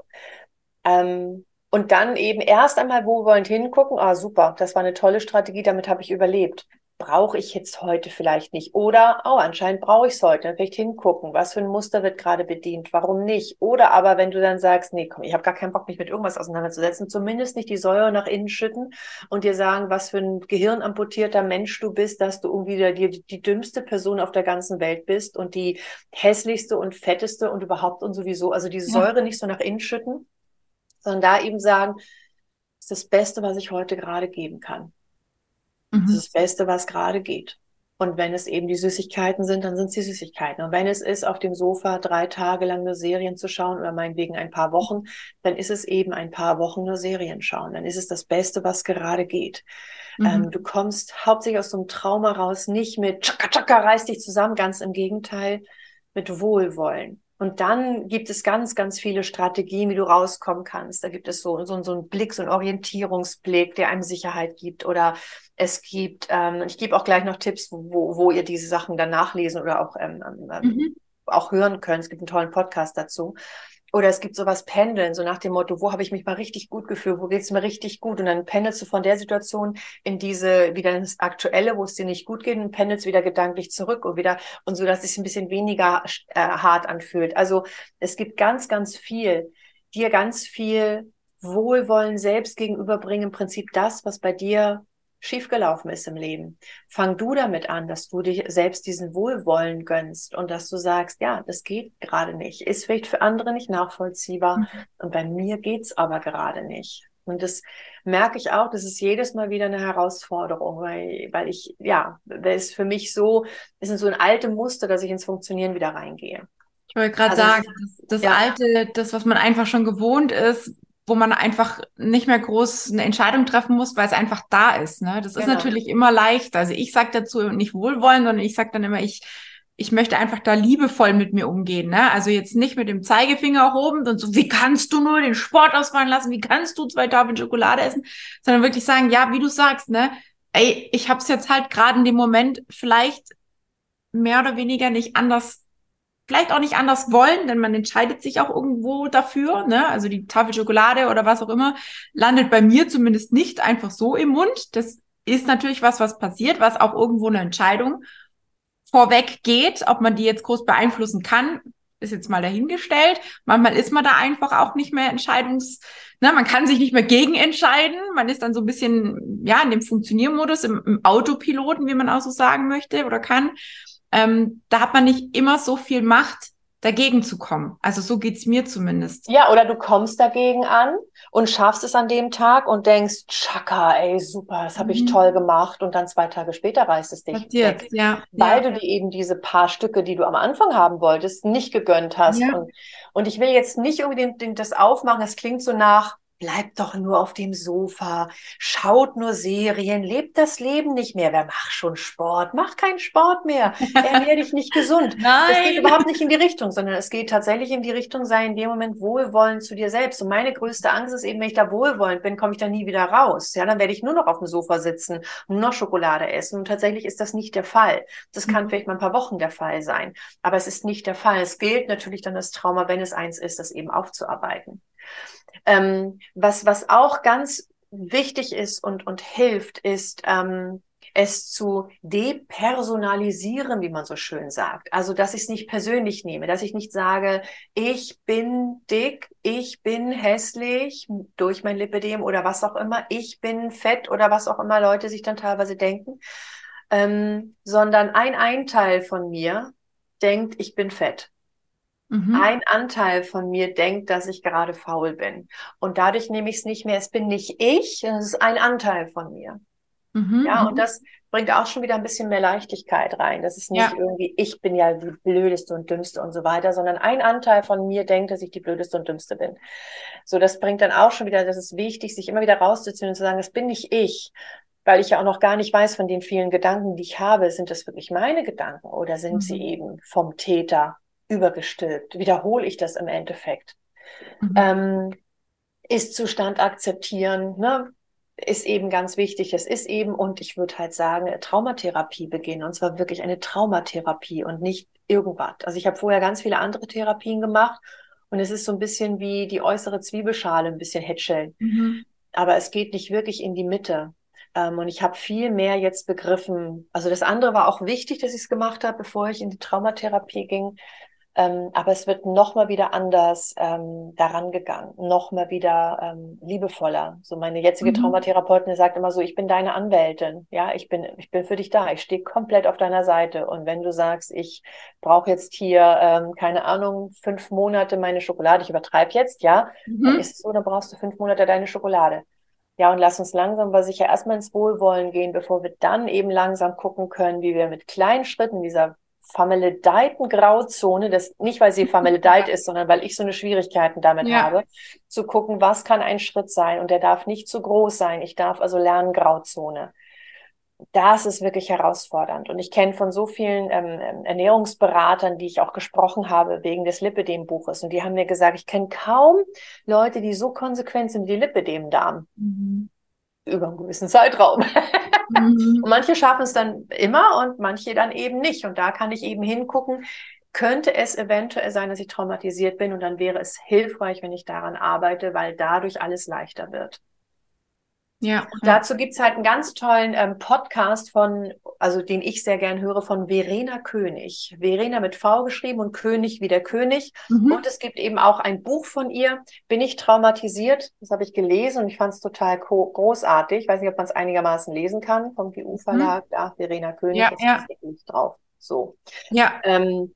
Ähm, und dann eben erst einmal wohlwollend hingucken, ah super, das war eine tolle Strategie, damit habe ich überlebt brauche ich jetzt heute vielleicht nicht. Oder, oh, anscheinend brauche ich es heute. Dann vielleicht hingucken, was für ein Muster wird gerade bedient, warum nicht. Oder aber, wenn du dann sagst, nee, komm, ich habe gar keinen Bock, mich mit irgendwas auseinanderzusetzen, zumindest nicht die Säure nach innen schütten und dir sagen, was für ein gehirnamputierter Mensch du bist, dass du irgendwie die, die, die dümmste Person auf der ganzen Welt bist und die hässlichste und fetteste und überhaupt und sowieso. Also diese ja. Säure nicht so nach innen schütten, sondern da eben sagen, das ist das Beste, was ich heute gerade geben kann. Mhm. Das ist das Beste, was gerade geht. Und wenn es eben die Süßigkeiten sind, dann sind es die Süßigkeiten. Und wenn es ist, auf dem Sofa drei Tage lang nur Serien zu schauen oder meinetwegen ein paar Wochen, dann ist es eben ein paar Wochen nur Serien schauen. Dann ist es das Beste, was gerade geht. Mhm. Ähm, du kommst hauptsächlich aus so einem Trauma raus, nicht mit Chaka Chaka, reiß dich zusammen, ganz im Gegenteil, mit Wohlwollen. Und dann gibt es ganz, ganz viele Strategien, wie du rauskommen kannst. Da gibt es so, so, so einen Blick, so einen Orientierungsblick, der einem Sicherheit gibt. Oder es gibt, ähm, ich gebe auch gleich noch Tipps, wo, wo ihr diese Sachen dann nachlesen oder auch, ähm, ähm, mhm. auch hören könnt. Es gibt einen tollen Podcast dazu. Oder es gibt sowas Pendeln, so nach dem Motto, wo habe ich mich mal richtig gut gefühlt, wo geht es mir richtig gut? Und dann pendelst du von der Situation in diese, wieder ins Aktuelle, wo es dir nicht gut geht, und pendelst wieder gedanklich zurück und wieder, und so, dass es ein bisschen weniger äh, hart anfühlt. Also es gibt ganz, ganz viel, dir ganz viel Wohlwollen selbst gegenüberbringen, im Prinzip das, was bei dir schiefgelaufen ist im Leben. Fang du damit an, dass du dich selbst diesen Wohlwollen gönnst und dass du sagst, ja, das geht gerade nicht. Ist vielleicht für andere nicht nachvollziehbar mhm. und bei mir geht's aber gerade nicht. Und das merke ich auch, das ist jedes Mal wieder eine Herausforderung, weil, weil ich, ja, das ist für mich so, es ist so ein alte Muster, dass ich ins Funktionieren wieder reingehe. Ich wollte gerade also, sagen, das, das ja. alte, das, was man einfach schon gewohnt ist, wo man einfach nicht mehr groß eine Entscheidung treffen muss, weil es einfach da ist. Ne? Das genau. ist natürlich immer leicht. Also ich sage dazu nicht wohlwollen, sondern ich sage dann immer, ich, ich möchte einfach da liebevoll mit mir umgehen. Ne? Also jetzt nicht mit dem Zeigefinger erhoben und so, wie kannst du nur den Sport ausfallen lassen, wie kannst du zwei Tafeln Schokolade essen, sondern wirklich sagen, ja, wie du sagst, ne, ey, ich habe es jetzt halt gerade in dem Moment vielleicht mehr oder weniger nicht anders vielleicht auch nicht anders wollen, denn man entscheidet sich auch irgendwo dafür. Ne? Also die Tafel Schokolade oder was auch immer landet bei mir zumindest nicht einfach so im Mund. Das ist natürlich was, was passiert, was auch irgendwo eine Entscheidung vorweg geht. Ob man die jetzt groß beeinflussen kann, ist jetzt mal dahingestellt. Manchmal ist man da einfach auch nicht mehr entscheidungs, ne, man kann sich nicht mehr gegen entscheiden. Man ist dann so ein bisschen, ja, in dem Funktioniermodus, im, im Autopiloten, wie man auch so sagen möchte oder kann ähm, da hat man nicht immer so viel Macht, dagegen zu kommen. Also so geht's mir zumindest. Ja, oder du kommst dagegen an und schaffst es an dem Tag und denkst, Chaka, ey, super, das habe ich mhm. toll gemacht. Und dann zwei Tage später reißt es dich Passiert, weg. Ja, weil ja. du dir eben diese paar Stücke, die du am Anfang haben wolltest, nicht gegönnt hast. Ja. Und, und ich will jetzt nicht unbedingt das aufmachen, es klingt so nach, bleibt doch nur auf dem Sofa, schaut nur Serien, lebt das Leben nicht mehr. Wer macht schon Sport? Mach keinen Sport mehr. Ernähr dich nicht gesund. Nein. Das geht überhaupt nicht in die Richtung, sondern es geht tatsächlich in die Richtung, sei in dem Moment wohlwollend zu dir selbst. Und meine größte Angst ist eben, wenn ich da wohlwollend bin, komme ich da nie wieder raus. Ja, dann werde ich nur noch auf dem Sofa sitzen, nur noch Schokolade essen. Und tatsächlich ist das nicht der Fall. Das kann mhm. vielleicht mal ein paar Wochen der Fall sein. Aber es ist nicht der Fall. Es gilt natürlich dann das Trauma, wenn es eins ist, das eben aufzuarbeiten. Ähm, was, was auch ganz wichtig ist und, und hilft, ist, ähm, es zu depersonalisieren, wie man so schön sagt. Also, dass ich es nicht persönlich nehme, dass ich nicht sage, ich bin dick, ich bin hässlich durch mein Lipidem oder was auch immer, ich bin fett oder was auch immer Leute sich dann teilweise denken, ähm, sondern ein Einteil von mir denkt, ich bin fett. Mhm. Ein Anteil von mir denkt, dass ich gerade faul bin. Und dadurch nehme ich es nicht mehr, es bin nicht ich, es ist ein Anteil von mir. Mhm. Ja, und mhm. das bringt auch schon wieder ein bisschen mehr Leichtigkeit rein. Das ist nicht ja. irgendwie, ich bin ja die blödeste und dümmste und so weiter, sondern ein Anteil von mir denkt, dass ich die blödeste und dümmste bin. So, das bringt dann auch schon wieder, das ist wichtig, sich immer wieder rauszuziehen und zu sagen, das bin nicht ich, weil ich ja auch noch gar nicht weiß von den vielen Gedanken, die ich habe, sind das wirklich meine Gedanken oder sind mhm. sie eben vom Täter übergestülpt? Wiederhole ich das im Endeffekt? Mhm. Ähm, Ist-Zustand akzeptieren, ne? ist eben ganz wichtig. Es ist eben, und ich würde halt sagen, Traumatherapie beginnen. Und zwar wirklich eine Traumatherapie und nicht irgendwas. Also ich habe vorher ganz viele andere Therapien gemacht und es ist so ein bisschen wie die äußere Zwiebelschale, ein bisschen hätscheln. Mhm. Aber es geht nicht wirklich in die Mitte. Ähm, und ich habe viel mehr jetzt begriffen. Also das andere war auch wichtig, dass ich es gemacht habe, bevor ich in die Traumatherapie ging. Ähm, aber es wird nochmal wieder anders ähm, daran gegangen, nochmal wieder ähm, liebevoller. So meine jetzige mhm. Traumatherapeutin sagt immer so, ich bin deine Anwältin. Ja, ich bin, ich bin für dich da. Ich stehe komplett auf deiner Seite. Und wenn du sagst, ich brauche jetzt hier, ähm, keine Ahnung, fünf Monate meine Schokolade, ich übertreibe jetzt, ja, mhm. dann ist es so, dann brauchst du fünf Monate deine Schokolade. Ja, und lass uns langsam aber sicher erstmal ins Wohlwollen gehen, bevor wir dann eben langsam gucken können, wie wir mit kleinen Schritten dieser vermaledeiten Grauzone, das nicht, weil sie vermaledeit ist, sondern weil ich so eine Schwierigkeiten damit ja. habe, zu gucken, was kann ein Schritt sein und der darf nicht zu groß sein. Ich darf also lernen Grauzone. Das ist wirklich herausfordernd. Und ich kenne von so vielen ähm, ähm, Ernährungsberatern, die ich auch gesprochen habe wegen des Lipidem-Buches. Und die haben mir gesagt, ich kenne kaum Leute, die so konsequent sind wie die Lipidem-Darm. Mhm. Über einen gewissen Zeitraum. Mhm. Und manche schaffen es dann immer und manche dann eben nicht. Und da kann ich eben hingucken, könnte es eventuell sein, dass ich traumatisiert bin und dann wäre es hilfreich, wenn ich daran arbeite, weil dadurch alles leichter wird. Ja. Und dazu gibt's halt einen ganz tollen ähm, Podcast von, also den ich sehr gern höre, von Verena König. Verena mit V geschrieben und König wie der König. Mhm. Und es gibt eben auch ein Buch von ihr, Bin ich traumatisiert? Das habe ich gelesen und ich fand es total großartig. Ich weiß nicht, ob man es einigermaßen lesen kann, vom GU-Verlag. Mhm. Da, Verena König ja, ist ja. nicht drauf. So. Ja. Ähm,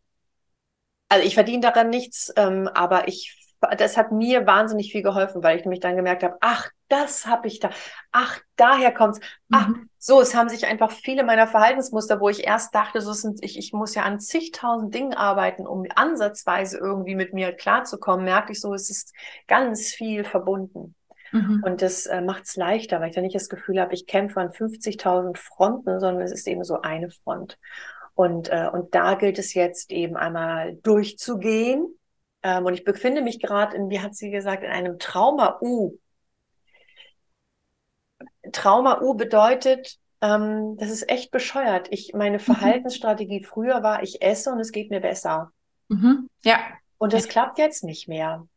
also ich verdiene daran nichts, ähm, aber ich das hat mir wahnsinnig viel geholfen, weil ich nämlich dann gemerkt habe, ach, das habe ich da, ach, daher kommt's. Ach, mhm. so, es haben sich einfach viele meiner Verhaltensmuster, wo ich erst dachte, so sind, ich, ich muss ja an zigtausend Dingen arbeiten, um ansatzweise irgendwie mit mir klarzukommen, merke ich so, es ist ganz viel verbunden. Mhm. Und das äh, macht es leichter, weil ich dann nicht das Gefühl habe, ich kämpfe an 50.000 Fronten, sondern es ist eben so eine Front. Und, äh, und da gilt es jetzt eben einmal durchzugehen, ähm, und ich befinde mich gerade in, wie hat sie gesagt, in einem Trauma-U. Trauma-U bedeutet, ähm, das ist echt bescheuert. Ich, meine mhm. Verhaltensstrategie früher war, ich esse und es geht mir besser. Mhm. Ja. Und das klappt jetzt nicht mehr.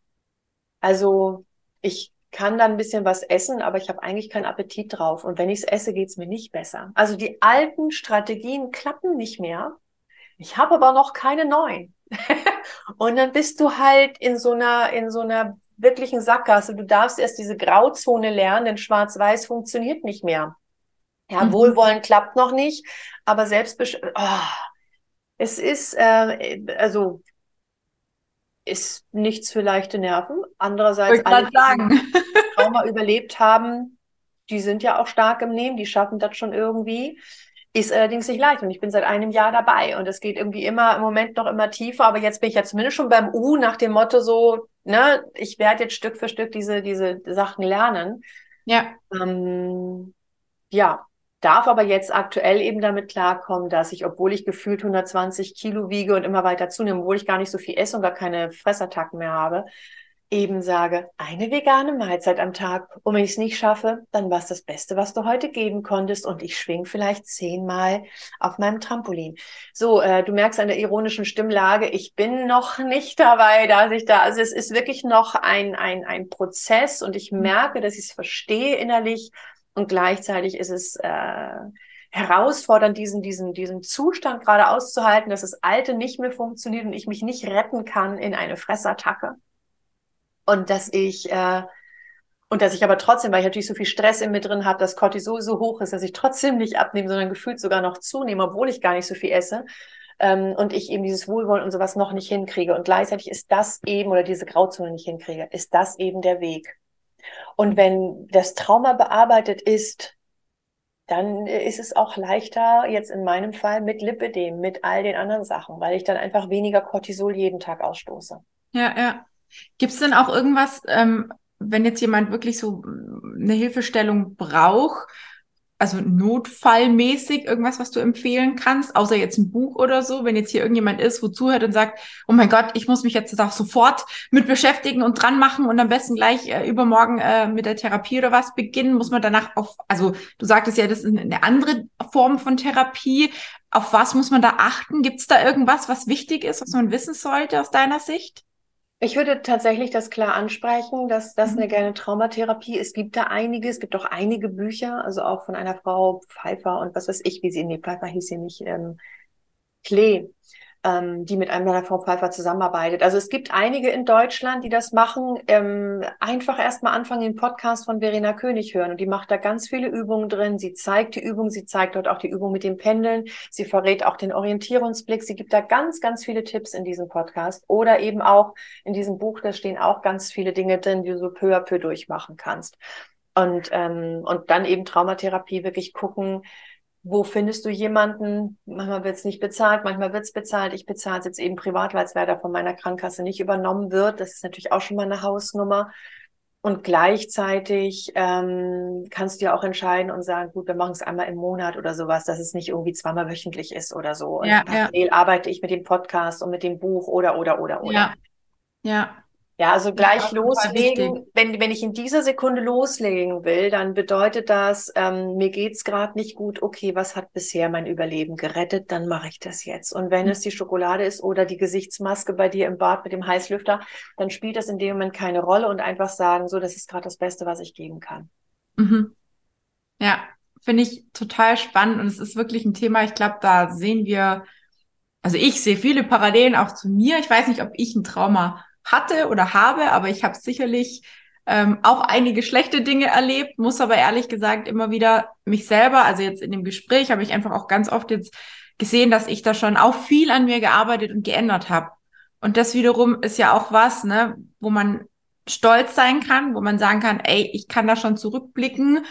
Also ich kann dann ein bisschen was essen, aber ich habe eigentlich keinen Appetit drauf. Und wenn ich es esse, geht es mir nicht besser. Also die alten Strategien klappen nicht mehr. Ich habe aber noch keine neuen. und dann bist du halt in so einer, in so einer wirklichen Sackgasse. Du darfst erst diese Grauzone lernen, denn Schwarz-Weiß funktioniert nicht mehr. Ja, mhm. Wohlwollen klappt noch nicht, aber selbstbesch oh, es ist, äh, also ist nichts für leichte Nerven. Andererseits, alle, die Trauma überlebt haben, die sind ja auch stark im Nehmen, die schaffen das schon irgendwie. Ist allerdings nicht leicht und ich bin seit einem Jahr dabei und es geht irgendwie immer im Moment noch immer tiefer, aber jetzt bin ich ja zumindest schon beim U nach dem Motto so, ne, ich werde jetzt Stück für Stück diese, diese Sachen lernen. Ja. Ähm, ja, darf aber jetzt aktuell eben damit klarkommen, dass ich, obwohl ich gefühlt 120 Kilo wiege und immer weiter zunehme, obwohl ich gar nicht so viel esse und gar keine Fressattacken mehr habe, eben sage, eine vegane Mahlzeit am Tag. Und wenn ich es nicht schaffe, dann war es das Beste, was du heute geben konntest. Und ich schwing vielleicht zehnmal auf meinem Trampolin. So, äh, du merkst an der ironischen Stimmlage, ich bin noch nicht dabei, dass ich da, also es ist wirklich noch ein, ein, ein Prozess und ich mhm. merke, dass ich es verstehe innerlich und gleichzeitig ist es, äh, herausfordernd, diesen, diesen, diesen Zustand gerade auszuhalten, dass das Alte nicht mehr funktioniert und ich mich nicht retten kann in eine Fressattacke. Und dass ich, äh, und dass ich aber trotzdem, weil ich natürlich so viel Stress in mir drin habe, dass Cortisol so hoch ist, dass ich trotzdem nicht abnehme, sondern gefühlt sogar noch zunehme, obwohl ich gar nicht so viel esse. Ähm, und ich eben dieses Wohlwollen und sowas noch nicht hinkriege. Und gleichzeitig ist das eben, oder diese Grauzone nicht hinkriege, ist das eben der Weg. Und wenn das Trauma bearbeitet ist, dann ist es auch leichter, jetzt in meinem Fall mit Lipidem, mit all den anderen Sachen, weil ich dann einfach weniger Cortisol jeden Tag ausstoße. Ja, ja. Gibt es denn auch irgendwas, ähm, wenn jetzt jemand wirklich so eine Hilfestellung braucht, also notfallmäßig irgendwas, was du empfehlen kannst, außer jetzt ein Buch oder so, wenn jetzt hier irgendjemand ist, wo zuhört und sagt, oh mein Gott, ich muss mich jetzt auch sofort mit beschäftigen und dran machen und am besten gleich äh, übermorgen äh, mit der Therapie oder was beginnen, muss man danach auf, also du sagtest ja, das ist eine andere Form von Therapie. Auf was muss man da achten? Gibt es da irgendwas, was wichtig ist, was man wissen sollte aus deiner Sicht? Ich würde tatsächlich das klar ansprechen, dass das mhm. eine gerne Traumatherapie ist. Es gibt da einige, es gibt auch einige Bücher, also auch von einer Frau Pfeiffer und was weiß ich, wie sie, nee, Pfeiffer hieß sie nicht, ähm, Klee, ähm, die mit einem meiner Frau Pfeiffer zusammenarbeitet. Also es gibt einige in Deutschland, die das machen. Ähm, einfach erstmal anfangen, den Podcast von Verena König hören. Und die macht da ganz viele Übungen drin. Sie zeigt die Übung, sie zeigt dort auch die Übung mit dem Pendeln. Sie verrät auch den Orientierungsblick. Sie gibt da ganz, ganz viele Tipps in diesem Podcast. Oder eben auch in diesem Buch, da stehen auch ganz viele Dinge drin, die du so peu à peu durchmachen kannst. Und, ähm, und dann eben Traumatherapie wirklich gucken, wo findest du jemanden? Manchmal wird es nicht bezahlt, manchmal wird es bezahlt. Ich bezahle es jetzt eben privat, weil es leider von meiner Krankenkasse nicht übernommen wird. Das ist natürlich auch schon mal eine Hausnummer. Und gleichzeitig ähm, kannst du ja auch entscheiden und sagen, gut, wir machen es einmal im Monat oder sowas, dass es nicht irgendwie zweimal wöchentlich ist oder so. Und ja, parallel ja. arbeite ich mit dem Podcast und mit dem Buch oder, oder, oder, oder. Ja, ja. Ja, also gleich loslegen. Wenn, wenn ich in dieser Sekunde loslegen will, dann bedeutet das, ähm, mir geht's gerade nicht gut. Okay, was hat bisher mein Überleben gerettet? Dann mache ich das jetzt. Und wenn mhm. es die Schokolade ist oder die Gesichtsmaske bei dir im Bad mit dem Heißlüfter, dann spielt das in dem Moment keine Rolle und einfach sagen, so, das ist gerade das Beste, was ich geben kann. Mhm. Ja, finde ich total spannend und es ist wirklich ein Thema. Ich glaube, da sehen wir, also ich sehe viele Parallelen auch zu mir. Ich weiß nicht, ob ich ein Trauma hatte oder habe, aber ich habe sicherlich ähm, auch einige schlechte Dinge erlebt, muss aber ehrlich gesagt immer wieder mich selber, also jetzt in dem Gespräch habe ich einfach auch ganz oft jetzt gesehen, dass ich da schon auch viel an mir gearbeitet und geändert habe. Und das wiederum ist ja auch was, ne, wo man stolz sein kann, wo man sagen kann, ey, ich kann da schon zurückblicken.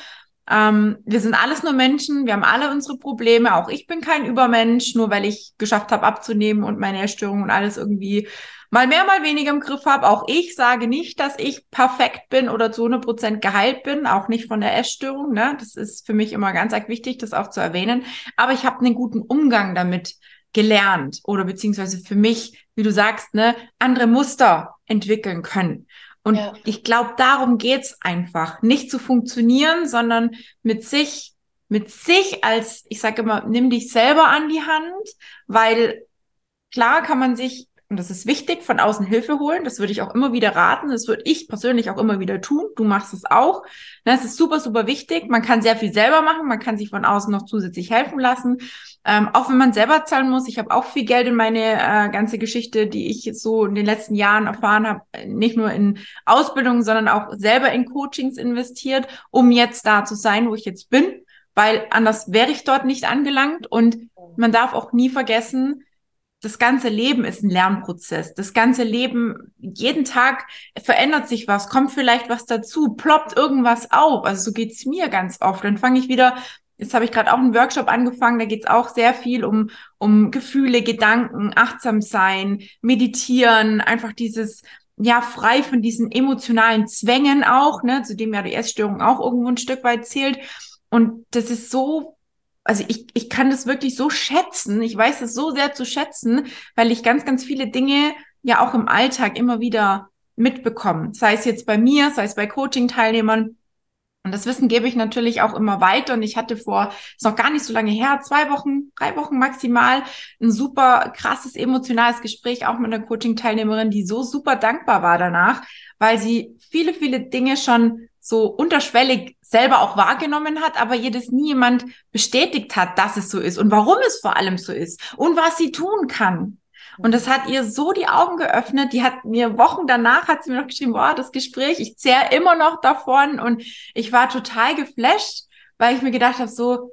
Ähm, wir sind alles nur Menschen, wir haben alle unsere Probleme. Auch ich bin kein Übermensch, nur weil ich geschafft habe abzunehmen und meine Erstörung und alles irgendwie mal mehr, mal weniger im Griff habe. Auch ich sage nicht, dass ich perfekt bin oder zu 100 Prozent geheilt bin, auch nicht von der Essstörung. Ne? Das ist für mich immer ganz wichtig, das auch zu erwähnen. Aber ich habe einen guten Umgang damit gelernt oder beziehungsweise für mich, wie du sagst, ne, andere Muster entwickeln können. Und ja. ich glaube, darum geht's einfach, nicht zu funktionieren, sondern mit sich, mit sich als, ich sage immer, nimm dich selber an die Hand, weil klar kann man sich und das ist wichtig, von außen Hilfe holen. Das würde ich auch immer wieder raten. Das würde ich persönlich auch immer wieder tun. Du machst es auch. Das ist super, super wichtig. Man kann sehr viel selber machen. Man kann sich von außen noch zusätzlich helfen lassen. Ähm, auch wenn man selber zahlen muss. Ich habe auch viel Geld in meine äh, ganze Geschichte, die ich so in den letzten Jahren erfahren habe, nicht nur in Ausbildung, sondern auch selber in Coachings investiert, um jetzt da zu sein, wo ich jetzt bin. Weil anders wäre ich dort nicht angelangt. Und man darf auch nie vergessen, das ganze Leben ist ein Lernprozess. Das ganze Leben, jeden Tag verändert sich was, kommt vielleicht was dazu, ploppt irgendwas auf. Also so geht's mir ganz oft. Dann fange ich wieder, jetzt habe ich gerade auch einen Workshop angefangen, da geht's auch sehr viel um, um Gefühle, Gedanken, achtsam sein, meditieren, einfach dieses, ja, frei von diesen emotionalen Zwängen auch, ne, zu dem ja die Essstörung auch irgendwo ein Stück weit zählt. Und das ist so also ich, ich kann das wirklich so schätzen. Ich weiß es so sehr zu schätzen, weil ich ganz, ganz viele Dinge ja auch im Alltag immer wieder mitbekomme. Sei es jetzt bei mir, sei es bei Coaching-Teilnehmern. Und das Wissen gebe ich natürlich auch immer weiter. Und ich hatte vor, ist noch gar nicht so lange her, zwei Wochen, drei Wochen maximal, ein super krasses emotionales Gespräch auch mit einer Coaching-Teilnehmerin, die so super dankbar war danach, weil sie viele, viele Dinge schon so unterschwellig selber auch wahrgenommen hat, aber das nie jemand bestätigt hat, dass es so ist und warum es vor allem so ist und was sie tun kann. Und das hat ihr so die Augen geöffnet. Die hat mir Wochen danach hat sie mir noch geschrieben, boah, das Gespräch, ich zehre immer noch davon und ich war total geflasht, weil ich mir gedacht habe, so,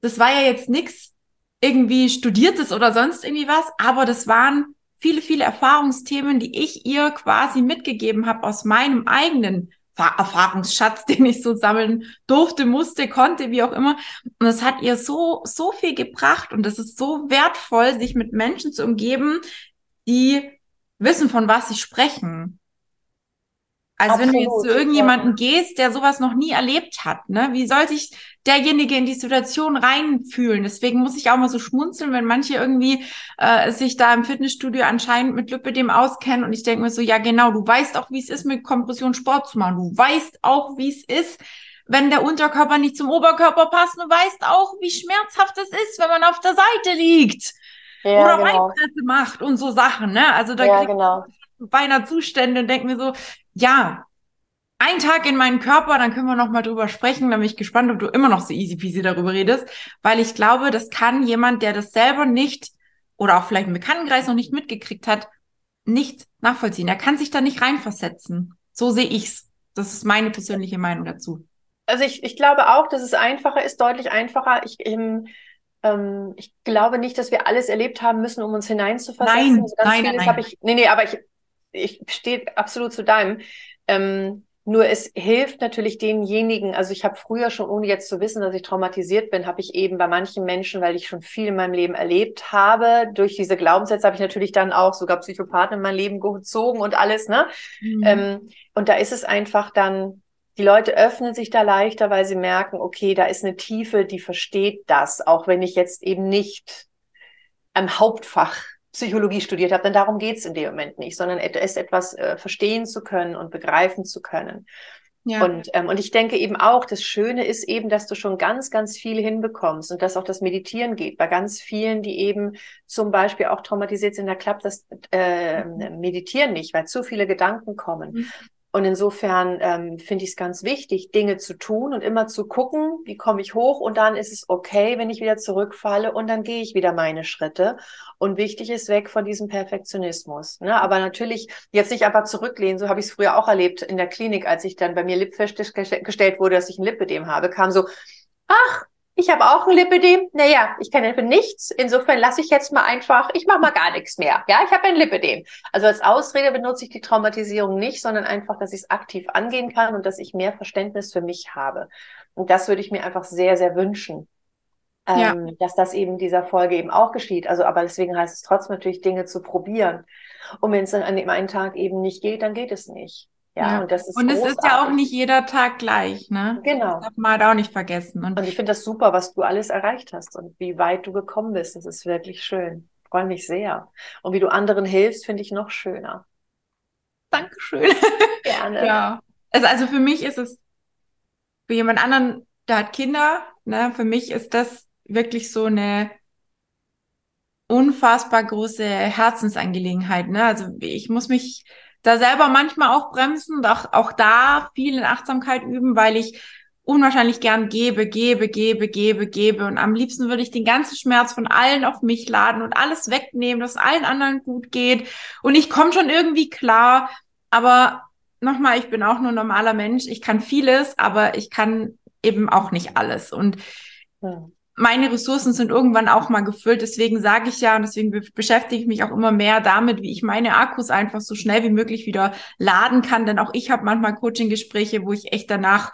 das war ja jetzt nichts irgendwie studiertes oder sonst irgendwie was, aber das waren viele, viele Erfahrungsthemen, die ich ihr quasi mitgegeben habe aus meinem eigenen Erfahrungsschatz, den ich so sammeln durfte, musste, konnte, wie auch immer. Und es hat ihr so, so viel gebracht und es ist so wertvoll, sich mit Menschen zu umgeben, die wissen, von was sie sprechen. Also Absolut, wenn du jetzt zu irgendjemanden ja. gehst, der sowas noch nie erlebt hat, ne, wie soll sich derjenige in die Situation reinfühlen? Deswegen muss ich auch mal so schmunzeln, wenn manche irgendwie äh, sich da im Fitnessstudio anscheinend mit Lipidem auskennen und ich denke mir so, ja genau, du weißt auch, wie es ist, mit Kompression Sport zu machen. Du weißt auch, wie es ist, wenn der Unterkörper nicht zum Oberkörper passt. Du weißt auch, wie schmerzhaft es ist, wenn man auf der Seite liegt. Ja, oder genau. macht und so Sachen, ne? Also da ja, genau. beinahe Zustände und denke mir so, ja, ein Tag in meinen Körper, dann können wir noch mal drüber sprechen. Da bin ich gespannt, ob du immer noch so easy peasy darüber redest, weil ich glaube, das kann jemand, der das selber nicht oder auch vielleicht im Bekanntenkreis noch nicht mitgekriegt hat, nicht nachvollziehen. Er kann sich da nicht reinversetzen. So sehe ich's. Das ist meine persönliche Meinung dazu. Also ich, ich glaube auch, dass es einfacher ist, deutlich einfacher. Ich, ähm, ähm, ich glaube nicht, dass wir alles erlebt haben müssen, um uns hineinzuversetzen. Nein, also ganz nein, vieles habe ich. Nee, nee, aber ich, ich stehe absolut zu deinem. Ähm, nur es hilft natürlich denjenigen, also ich habe früher schon, ohne jetzt zu wissen, dass ich traumatisiert bin, habe ich eben bei manchen Menschen, weil ich schon viel in meinem Leben erlebt habe, durch diese Glaubenssätze habe ich natürlich dann auch sogar Psychopathen in mein Leben gezogen und alles, ne? Mhm. Ähm, und da ist es einfach dann, die Leute öffnen sich da leichter, weil sie merken, okay, da ist eine Tiefe, die versteht das, auch wenn ich jetzt eben nicht am Hauptfach Psychologie studiert habe, denn darum geht's in dem Moment nicht, sondern es etwas äh, verstehen zu können und begreifen zu können. Ja. Und, ähm, und ich denke eben auch, das Schöne ist eben, dass du schon ganz, ganz viel hinbekommst und dass auch das Meditieren geht. Bei ganz vielen, die eben zum Beispiel auch traumatisiert sind, da klappt das äh, mhm. Meditieren nicht, weil zu viele Gedanken kommen. Mhm. Und insofern ähm, finde ich es ganz wichtig, Dinge zu tun und immer zu gucken, wie komme ich hoch und dann ist es okay, wenn ich wieder zurückfalle und dann gehe ich wieder meine Schritte. Und wichtig ist weg von diesem Perfektionismus. Ne? Aber natürlich jetzt nicht einfach zurücklehnen, so habe ich es früher auch erlebt in der Klinik, als ich dann bei mir Lip festgestellt wurde, dass ich ein Lipödem habe, kam so, ach, ich habe auch ein Lipidem. Naja, ich kann für nichts. Insofern lasse ich jetzt mal einfach, ich mache mal gar nichts mehr. Ja, ich habe ein Lipidem. Also als Ausrede benutze ich die Traumatisierung nicht, sondern einfach, dass ich es aktiv angehen kann und dass ich mehr Verständnis für mich habe. Und das würde ich mir einfach sehr, sehr wünschen. Ja. Ähm, dass das eben dieser Folge eben auch geschieht. Also, aber deswegen heißt es trotzdem natürlich, Dinge zu probieren. Und wenn es dann an dem einen Tag eben nicht geht, dann geht es nicht. Ja, ja, und das ist Und großartig. es ist ja auch nicht jeder Tag gleich, ne? Genau. Das darf man halt auch nicht vergessen. Und, und ich finde das super, was du alles erreicht hast und wie weit du gekommen bist. Das ist wirklich schön. Freue mich sehr. Und wie du anderen hilfst, finde ich noch schöner. Dankeschön. Gerne. ja. Also, also für mich ist es, für jemand anderen, der hat Kinder, ne, für mich ist das wirklich so eine unfassbar große Herzensangelegenheit. Ne? Also ich muss mich da selber manchmal auch bremsen, auch, auch da viel in Achtsamkeit üben, weil ich unwahrscheinlich gern gebe, gebe, gebe, gebe, gebe. Und am liebsten würde ich den ganzen Schmerz von allen auf mich laden und alles wegnehmen, dass allen anderen gut geht. Und ich komme schon irgendwie klar. Aber nochmal, ich bin auch nur normaler Mensch. Ich kann vieles, aber ich kann eben auch nicht alles. Und ja meine Ressourcen sind irgendwann auch mal gefüllt. Deswegen sage ich ja und deswegen beschäftige ich mich auch immer mehr damit, wie ich meine Akkus einfach so schnell wie möglich wieder laden kann. Denn auch ich habe manchmal Coaching-Gespräche, wo ich echt danach,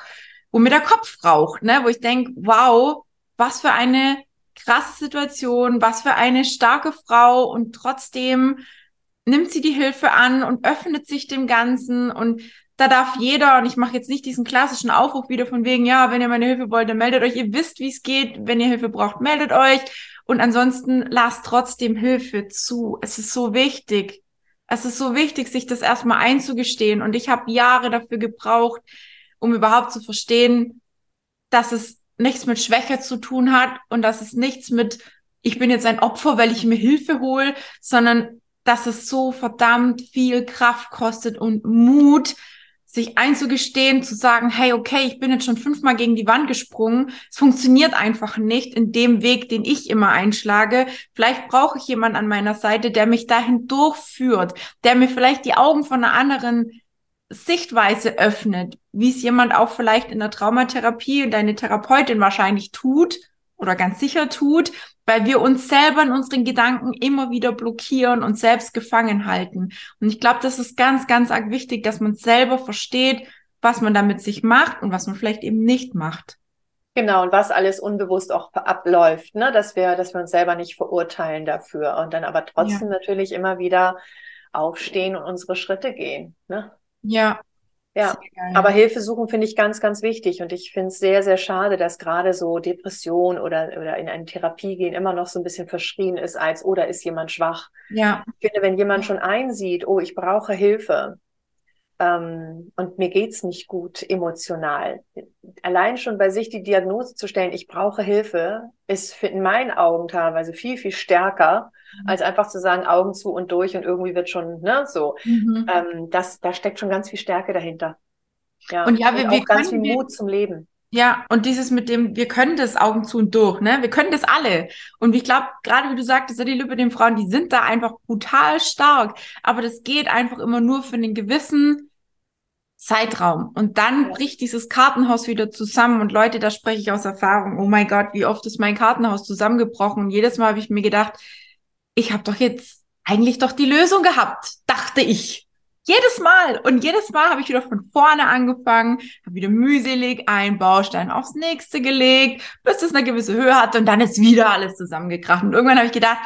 wo mir der Kopf raucht, ne? wo ich denke, wow, was für eine krasse Situation, was für eine starke Frau und trotzdem nimmt sie die Hilfe an und öffnet sich dem Ganzen und da darf jeder, und ich mache jetzt nicht diesen klassischen Aufruf wieder von wegen, ja, wenn ihr meine Hilfe wollt, dann meldet euch. Ihr wisst, wie es geht. Wenn ihr Hilfe braucht, meldet euch. Und ansonsten lasst trotzdem Hilfe zu. Es ist so wichtig. Es ist so wichtig, sich das erstmal einzugestehen. Und ich habe Jahre dafür gebraucht, um überhaupt zu verstehen, dass es nichts mit Schwäche zu tun hat und dass es nichts mit, ich bin jetzt ein Opfer, weil ich mir Hilfe hole, sondern dass es so verdammt viel Kraft kostet und Mut, sich einzugestehen, zu sagen, hey, okay, ich bin jetzt schon fünfmal gegen die Wand gesprungen. Es funktioniert einfach nicht in dem Weg, den ich immer einschlage. Vielleicht brauche ich jemanden an meiner Seite, der mich dahin durchführt, der mir vielleicht die Augen von einer anderen Sichtweise öffnet, wie es jemand auch vielleicht in der Traumatherapie und deine Therapeutin wahrscheinlich tut oder ganz sicher tut, weil wir uns selber in unseren Gedanken immer wieder blockieren und selbst gefangen halten. Und ich glaube, das ist ganz, ganz arg wichtig, dass man selber versteht, was man damit sich macht und was man vielleicht eben nicht macht. Genau, und was alles unbewusst auch abläuft, ne? dass wir, dass wir uns selber nicht verurteilen dafür und dann aber trotzdem ja. natürlich immer wieder aufstehen und unsere Schritte gehen. Ne? Ja, ja, aber Hilfe suchen finde ich ganz, ganz wichtig. Und ich finde es sehr, sehr schade, dass gerade so Depression oder, oder in eine Therapie gehen immer noch so ein bisschen verschrien ist als, oder ist jemand schwach? Ja. Ich finde, wenn jemand schon einsieht, oh, ich brauche Hilfe ähm, und mir geht's nicht gut emotional, allein schon bei sich die Diagnose zu stellen, ich brauche Hilfe, ist in meinen Augen teilweise viel, viel stärker, mhm. als einfach zu sagen, Augen zu und durch und irgendwie wird schon, ne, so. Mhm. Ähm, das, da steckt schon ganz viel Stärke dahinter. Ja, und ja, wir, und auch wir ganz viel Mut zum Leben. Ja, und dieses mit dem, wir können das Augen zu und durch, ne? Wir können das alle. Und ich glaube, gerade wie du sagtest, die Lübe den Frauen, die sind da einfach brutal stark. Aber das geht einfach immer nur für einen gewissen Zeitraum. Und dann ja. bricht dieses Kartenhaus wieder zusammen. Und Leute, da spreche ich aus Erfahrung. Oh mein Gott, wie oft ist mein Kartenhaus zusammengebrochen? Und jedes Mal habe ich mir gedacht, ich habe doch jetzt eigentlich doch die Lösung gehabt, dachte ich. Jedes Mal. Und jedes Mal habe ich wieder von vorne angefangen, habe wieder mühselig einen Baustein aufs nächste gelegt, bis es eine gewisse Höhe hatte und dann ist wieder alles zusammengekracht. Und irgendwann habe ich gedacht,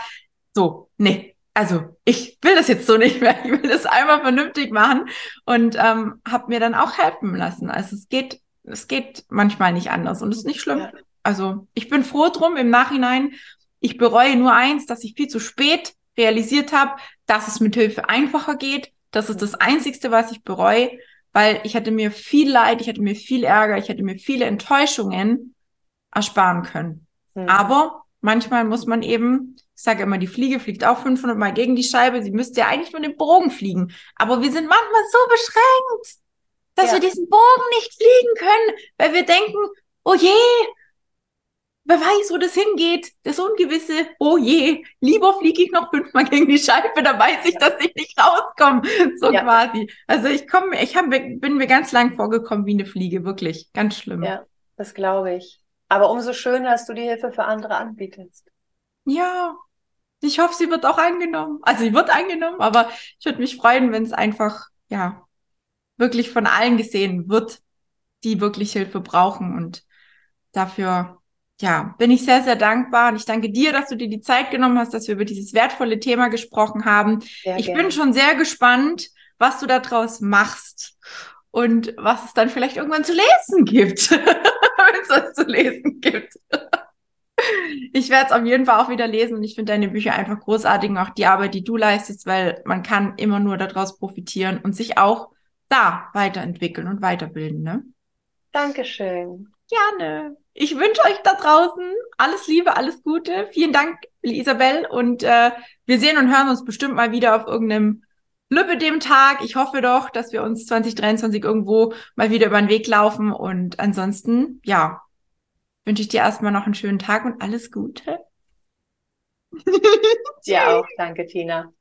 so, nee, also ich will das jetzt so nicht mehr. Ich will das einmal vernünftig machen und ähm, habe mir dann auch helfen lassen. Also es geht, es geht manchmal nicht anders und es ist nicht schlimm. Ja. Also ich bin froh drum im Nachhinein. Ich bereue nur eins, dass ich viel zu spät realisiert habe, dass es mit Hilfe einfacher geht. Das ist das Einzigste, was ich bereue, weil ich hätte mir viel Leid, ich hätte mir viel Ärger, ich hätte mir viele Enttäuschungen ersparen können. Mhm. Aber manchmal muss man eben ich sage immer, die Fliege fliegt auch 500 Mal gegen die Scheibe. Sie müsste ja eigentlich nur den Bogen fliegen. Aber wir sind manchmal so beschränkt, dass ja. wir diesen Bogen nicht fliegen können, weil wir denken, oh je, wer weiß, wo das hingeht. Das Ungewisse, oh je, lieber fliege ich noch fünfmal gegen die Scheibe, da weiß ich, dass ich nicht rauskomme. So ja. quasi. Also ich komme, ich hab, bin mir ganz lang vorgekommen wie eine Fliege, wirklich. Ganz schlimm. Ja, das glaube ich. Aber umso schöner, dass du die Hilfe für andere anbietest. Ja, ich hoffe, sie wird auch angenommen. Also sie wird angenommen, aber ich würde mich freuen, wenn es einfach, ja, wirklich von allen gesehen wird, die wirklich Hilfe brauchen. Und dafür, ja, bin ich sehr, sehr dankbar. Und ich danke dir, dass du dir die Zeit genommen hast, dass wir über dieses wertvolle Thema gesprochen haben. Sehr ich gerne. bin schon sehr gespannt, was du daraus machst und was es dann vielleicht irgendwann zu lesen gibt, wenn es was zu lesen gibt ich werde es auf jeden Fall auch wieder lesen und ich finde deine Bücher einfach großartig und auch die Arbeit, die du leistest, weil man kann immer nur daraus profitieren und sich auch da weiterentwickeln und weiterbilden. Ne? Dankeschön. Gerne. Ich wünsche euch da draußen alles Liebe, alles Gute. Vielen Dank, Isabel. Und äh, wir sehen und hören uns bestimmt mal wieder auf irgendeinem Lübbe dem Tag. Ich hoffe doch, dass wir uns 2023 irgendwo mal wieder über den Weg laufen. Und ansonsten, ja, wünsche ich dir erstmal noch einen schönen Tag und alles Gute. Dir auch. Danke, Tina.